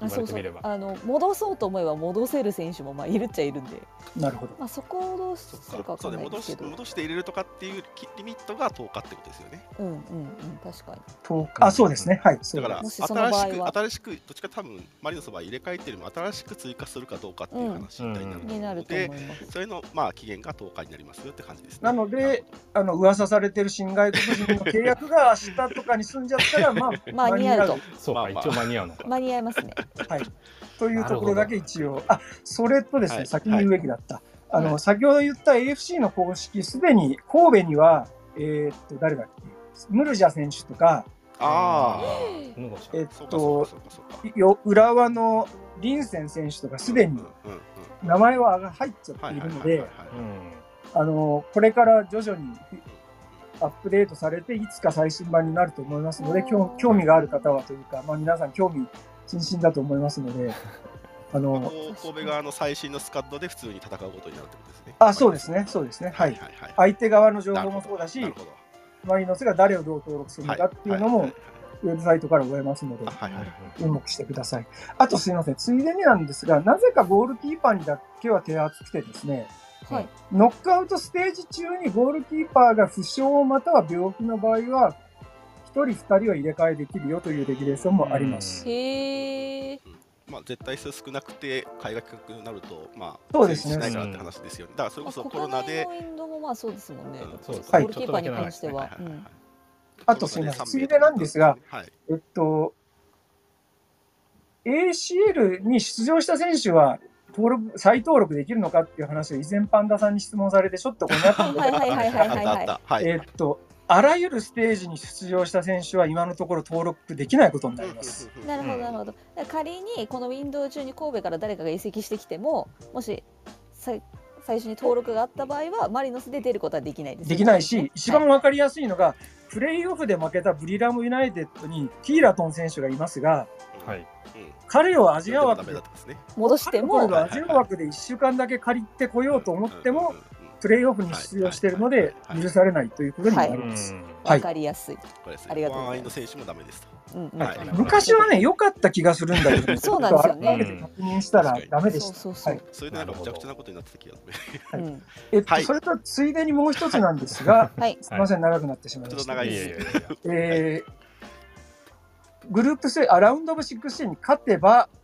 言われてみれば。あの戻そうと思えば戻せる選手もまあいるっちゃいるんで、なるほど。まあ、そこをどうすそるかわかんね戻しないですけど。戻して入れるとかっていうきリミットが10日ってことですよね。うんうんうん確かに。10日あ、そうですね。はい。だからもしその場合は新しく新しくどっちか多分マリノスの場合入れ替えてるのも新しく追加するかどうかっていう話みたいになるになると思いで、ますそれのまあ期限が10日になりますよって感じですね。なのであ。の、噂されてる新外国人の契約が明日とかに済んじゃったら、まあ、間に合うと。そう。か、まあまあ。一応間に合うのか、間に合いますね はい。というところだけ一応、あ、それとですね、はい。先に言うべきだった。あの、はい。先ほど言った AFC の公式、すでに神戸には、えーっと、誰だっけ、ムルジャ選手とか、えっと浦和のリンセン選手とか、すでに名前は入っちゃってはいいるのであの、これから徐々にアップデートされて、いつか最新版になると思いますので、興興味がある方はというか、まあ、皆さん興味津々だと思いますので、あまあの、神戸側の最新のスカッドで普通に戦うことになるってことですね。あ、そうですね、そうですね。はい。はいはい。相手側の情報もそうだし。マリノスが誰をどう登録するのかっていうのもウェブサイトから追えますので、注目してください。あとすいません、ついでになんですが、なぜかゴールキーパーにだけは手厚くてですね、はいノックアウトステージ中にゴールキーパーが負傷または病気の場合は、1人、2人は入れ替えできるよというレギュレーションもあります。へえまあ、絶対数少なくて海外企画になると、まあ、そうですね。ないからって話ですよね。だからそれこそコロナで、国内のウィンドもまあそうですもんね、うん。そうです。ゴはいールキーパーに関しては、はいはいはいうん。あとすいません、ついでなんですが、はい、えっと、ACL に出場した選手は、登録、再登録できるのかっていう話を以前パンダさんに質問されてちょっとごにゃったんではいはいはいはいはい。あはいったあった。はい。えーっと、あらゆるステージに出場した選手は今のところ登録できないことになります。なるほどなるほど、仮にこのウィンドウ中に神戸から誰かが移籍してきてももしさ最初に登録があった場合はマリノスで出ることはできないですできないし、一番わかりやすいのが、プレイオフで負けたブリラムユナイテッドにティーラトン選手がいますが、はい。彼をアジア枠でダメだったんですね。戻しても彼をアジア枠で1週間だけ借りてこようと思っても、プレイオフに出場しているので許されないということになります。はい。分かりやすい、ありがとうございます。ワンアイの選手もダメですと。うんうんはい昔はね、良かった気がするんだけど、そうなんですよね。ちょっと改めて確認したらダメでした。そうそうそれでなんかむちゃくちゃなことになってた気がえっと、はい。それとついでにもう一つなんですが、はい。すみません、長くなってしまいました。えーグループスあラウンドオブ16に勝てば、うん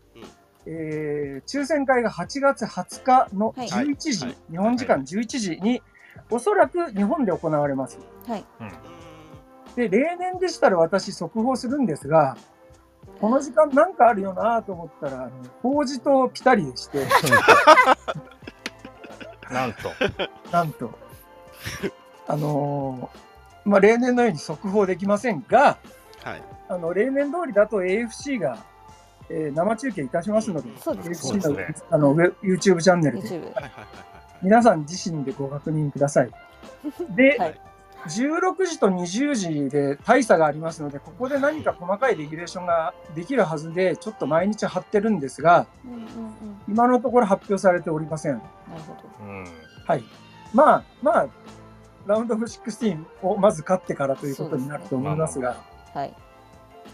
えー抽選会が8月20日のはい。11時、はい。日本時間11時に、おそらく日本で行われます。はい。で、例年でしたら私速報するんですが、この時間なんかあるよなと思ったら、あの法事とピタリでして、なんと。なんと、あのーまあ、例年のように速報できませんが、はい。あの、例年通りだと AFC が、えー生中継いたしますので、そうです AFC の,、ねあの YouTube チャンネルで。皆さん自身でご確認ください。で、はい16時と20時で大差がありますので、ここで何か細かいレギュレーションができるはずで、ちょっと毎日貼ってるんですが、うんうんうん。今のところ発表されておりません。なるほど。うんはい。まあ、まあ、ラウンドオブ16をまず勝ってからということになると思いますが、はい。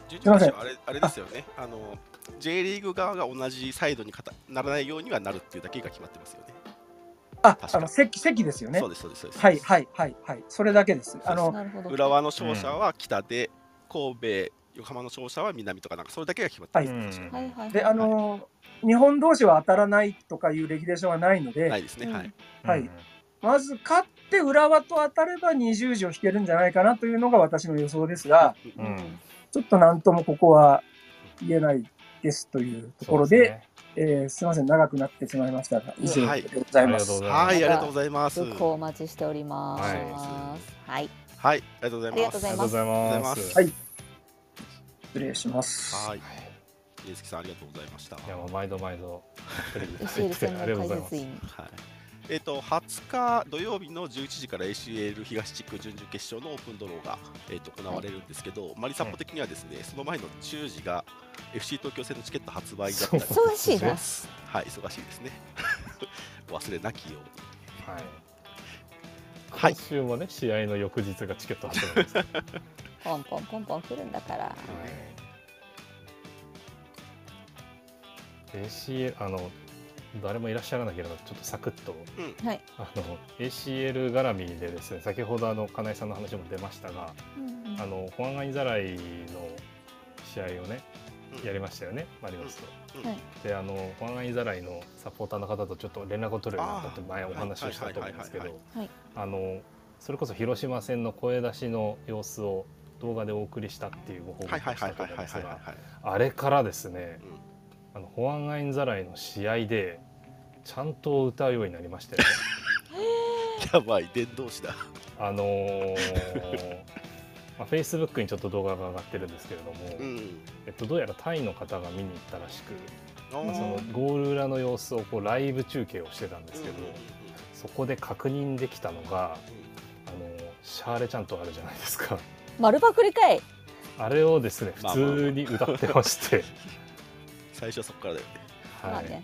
準すいませんあれあれですよね。あの J リーグ側が同じサイドにかたならないようにはなるっていうだけが決まってますよね。あ、あの、席、席ですよねそう。ですそうですそうです。はい、はい、はい、はい。それだけです。あの。浦和の勝者は北で、神戸、横浜の勝者は南とかなんかそれだけが決まってます。うんはいはい。で、あの、日本同士は当たらないとかいうレギュレーションはないので、ないですね。うんはい。はいまず勝って浦和と当たれば20時を引けるんじゃないかなというのが私の予想ですが、うんうんちょっとなんともここは言えないですというところで、ねえーすみません、長くなってしまいましたが、以上はいでございます。ありがとうございますはい、ありがとうございます。続報お待ちしております。はいはい。はい、ありがとうございます。ありがとうございます。ます。はい失礼します。はい。家月さんありがとうございました。いやもう毎度毎度テレビで ACL 専ありがとう門ございます。解説員。はい。えっ、と20日土曜日の11時から ACL 東地区準々決勝のオープンドローが、えー、と行われるんですけど、マリサポ的にはですね、その前の10時が FC 東京戦のチケット発売だったり忙しいな。はい、忙しいですね。お 忘れなきように。はい。はい今週もね試合の翌日がチケット発売です。はい。ポンポンポンポン来るんだから。ACL あの誰もいらっしゃらなければちょっとサクッと。はい。あの ACL 絡みでですね先ほどあの金井さんの話も出ましたがうんうん。あのホアンガインザライの試合をねうん。やりましたよねマリノスと。うん。はい。であのホアンガインザライのサポーターの方とちょっと連絡を取るようになったって前お話をしたと思うんですけどはいあのそれこそ広島戦の声出しの様子を動画でお送りしたっていうご報告はいをしたと思うんですが。あれからですねうんあのホアンガインザライの試合でちゃんと歌うようになりましたよね。やばい、伝道師だ。あのーまあ、Facebook にちょっと動画が上がってるんですけれども、うん。えっと、どうやらタイの方が見に行ったらしく、あまあそのゴール裏の様子をこうライブ中継をしてたんですけど、そこで確認できたのが、あのシャーレちゃんとあるじゃないですか丸パクリかい。あれをですね普通に歌ってまして、最初はそこからだよね。はい。まあね。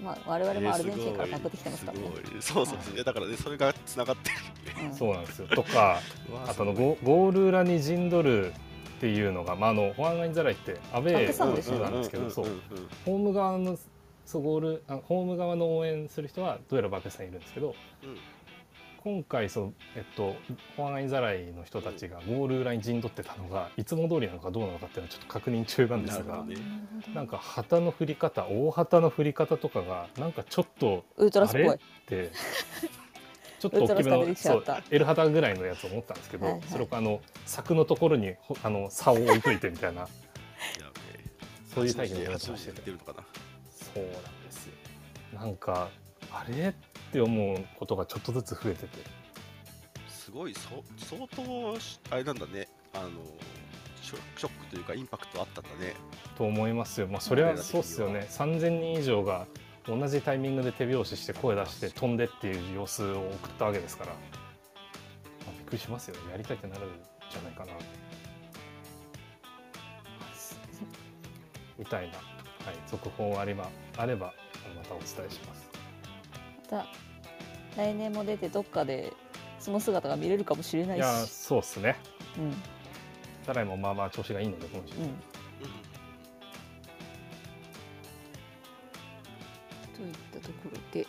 まあ我々もアルゼンチンからパクってきてますからね。すごい。そうそう。そう、ね、だからね、それがつながってる。よね。うん。そうなんですよ。とか あとあのゴゴール裏に陣取るっていうのが、まあ、あのホアンガインザライってアウェーなんですけどそう。ホーム側のそうゴールあホーム側の応援する人はどうやらバックさんいるんですけどうん今回そう、えっと、ホアンガインザライの人たちがゴール裏に陣取ってたのがいつも通りなのかどうなのかっていうのはちょっと確認中なんですがね。なんか旗の振り方大旗の振り方とかがなんかちょっとウルトラスっぽい。って ちょっと大きめのそう L 旗ぐらいのやつを持ったんですけど、はいはい。それをあの柵のところにほあの竿を置いといてみたいな。やべえそういう体験をやってるのかな。そうなんですよ。なんかあれって思うことがちょっとずつ増えてて。すごい、そ相当し、あれなんだね、あのショショックというか、インパクトあったんだね。と思いますよ。まあそれはそうっすよね。3000人以上が同じタイミングで手拍子して声出して飛んでっていう様子を送ったわけですから、まあ、びっくりしますよ。ねやりたいってなるんじゃないかな。みたいな、はい、続報あればあればまたお伝えします。また。来年も出てどっかでその姿が見れるかもしれないし。いやそうっすね。うん。サライもまあまあ調子がいいので今週、うん。うんといったところで、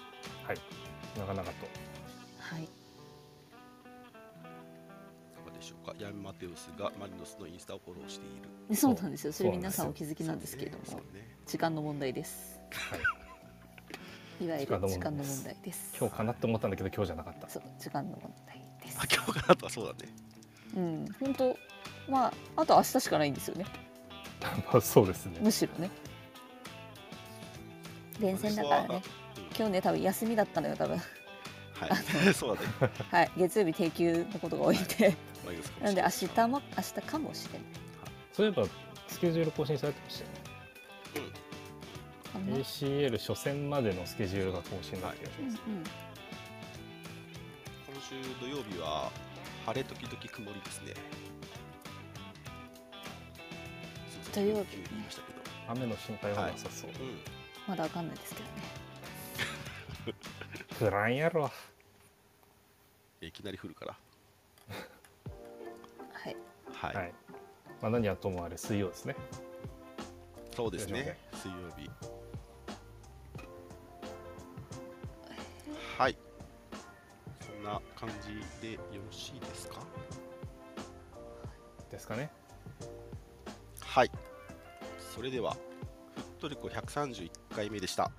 なかなかと。はい。いかがでししょうか？ヤンマテウスがマリノスのインスタをフォローしている。でそうなんですよ。それそう皆さんお気づきなんですけれども、そうね。時間の問題です。はいいわゆる時間の問題です。今日かなって思ったんだけど今日じゃなかった。そう時間の問題です。あ、今日かなとはそうだね。うん本当まああと明日しかないんですよね。まあそうですね。むしろね。連戦だからね。うん。今日ね多分休みだったのよ多分。はい。そうだね。はい月曜日定休のことが多いんで。なんで明日も明日かもしれない。そういえばスケジュール更新されてましたよね ACL 初戦までのスケジュールが更新だった気がします、うんうん今週土曜日は晴れ時々曇りですね。土曜日。雨の心配はなさそう、うん。まだわかんないですけどね 不乱やろいきなり降るから。はいはい。はい、まあ、何はともあれ水曜ですねそうですね。水曜日。んな感じでよろしいですか？ですかね。はい。それでは、ふっとりこ131回目でした。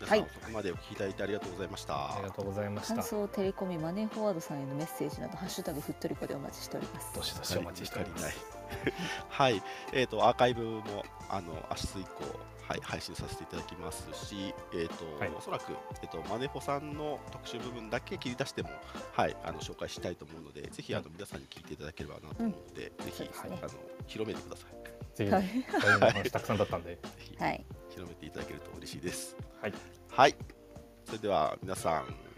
皆さん、はい。そこまでお聞きいただいてありがとうございました。ありがとうございました。感想テレコミマネーフォワードさんへのメッセージなどハッシュタグふっとりこでお待ちしております。どしどしお待ちしております。はい、えっ、とアーカイブもあの明日以降はい配信させていただきますし、えっ、と、はい。おそらくえっ、とマネホさんの特集部分だけ切り出してもはいあの紹介したいと思うので、ぜひあの皆さんに聞いていただければなと思うので、ぜひ、そうですねあの広めてください。ぜひはい。たくさんだったんで。ぜひ、はい。広めていただけると嬉しいです。はい、はい、それでは皆さん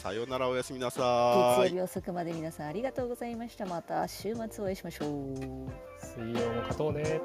さようならおやすみなさい。月曜。日遅くまで皆さんありがとうございました。また週末お会いしましょう。水曜も勝とうね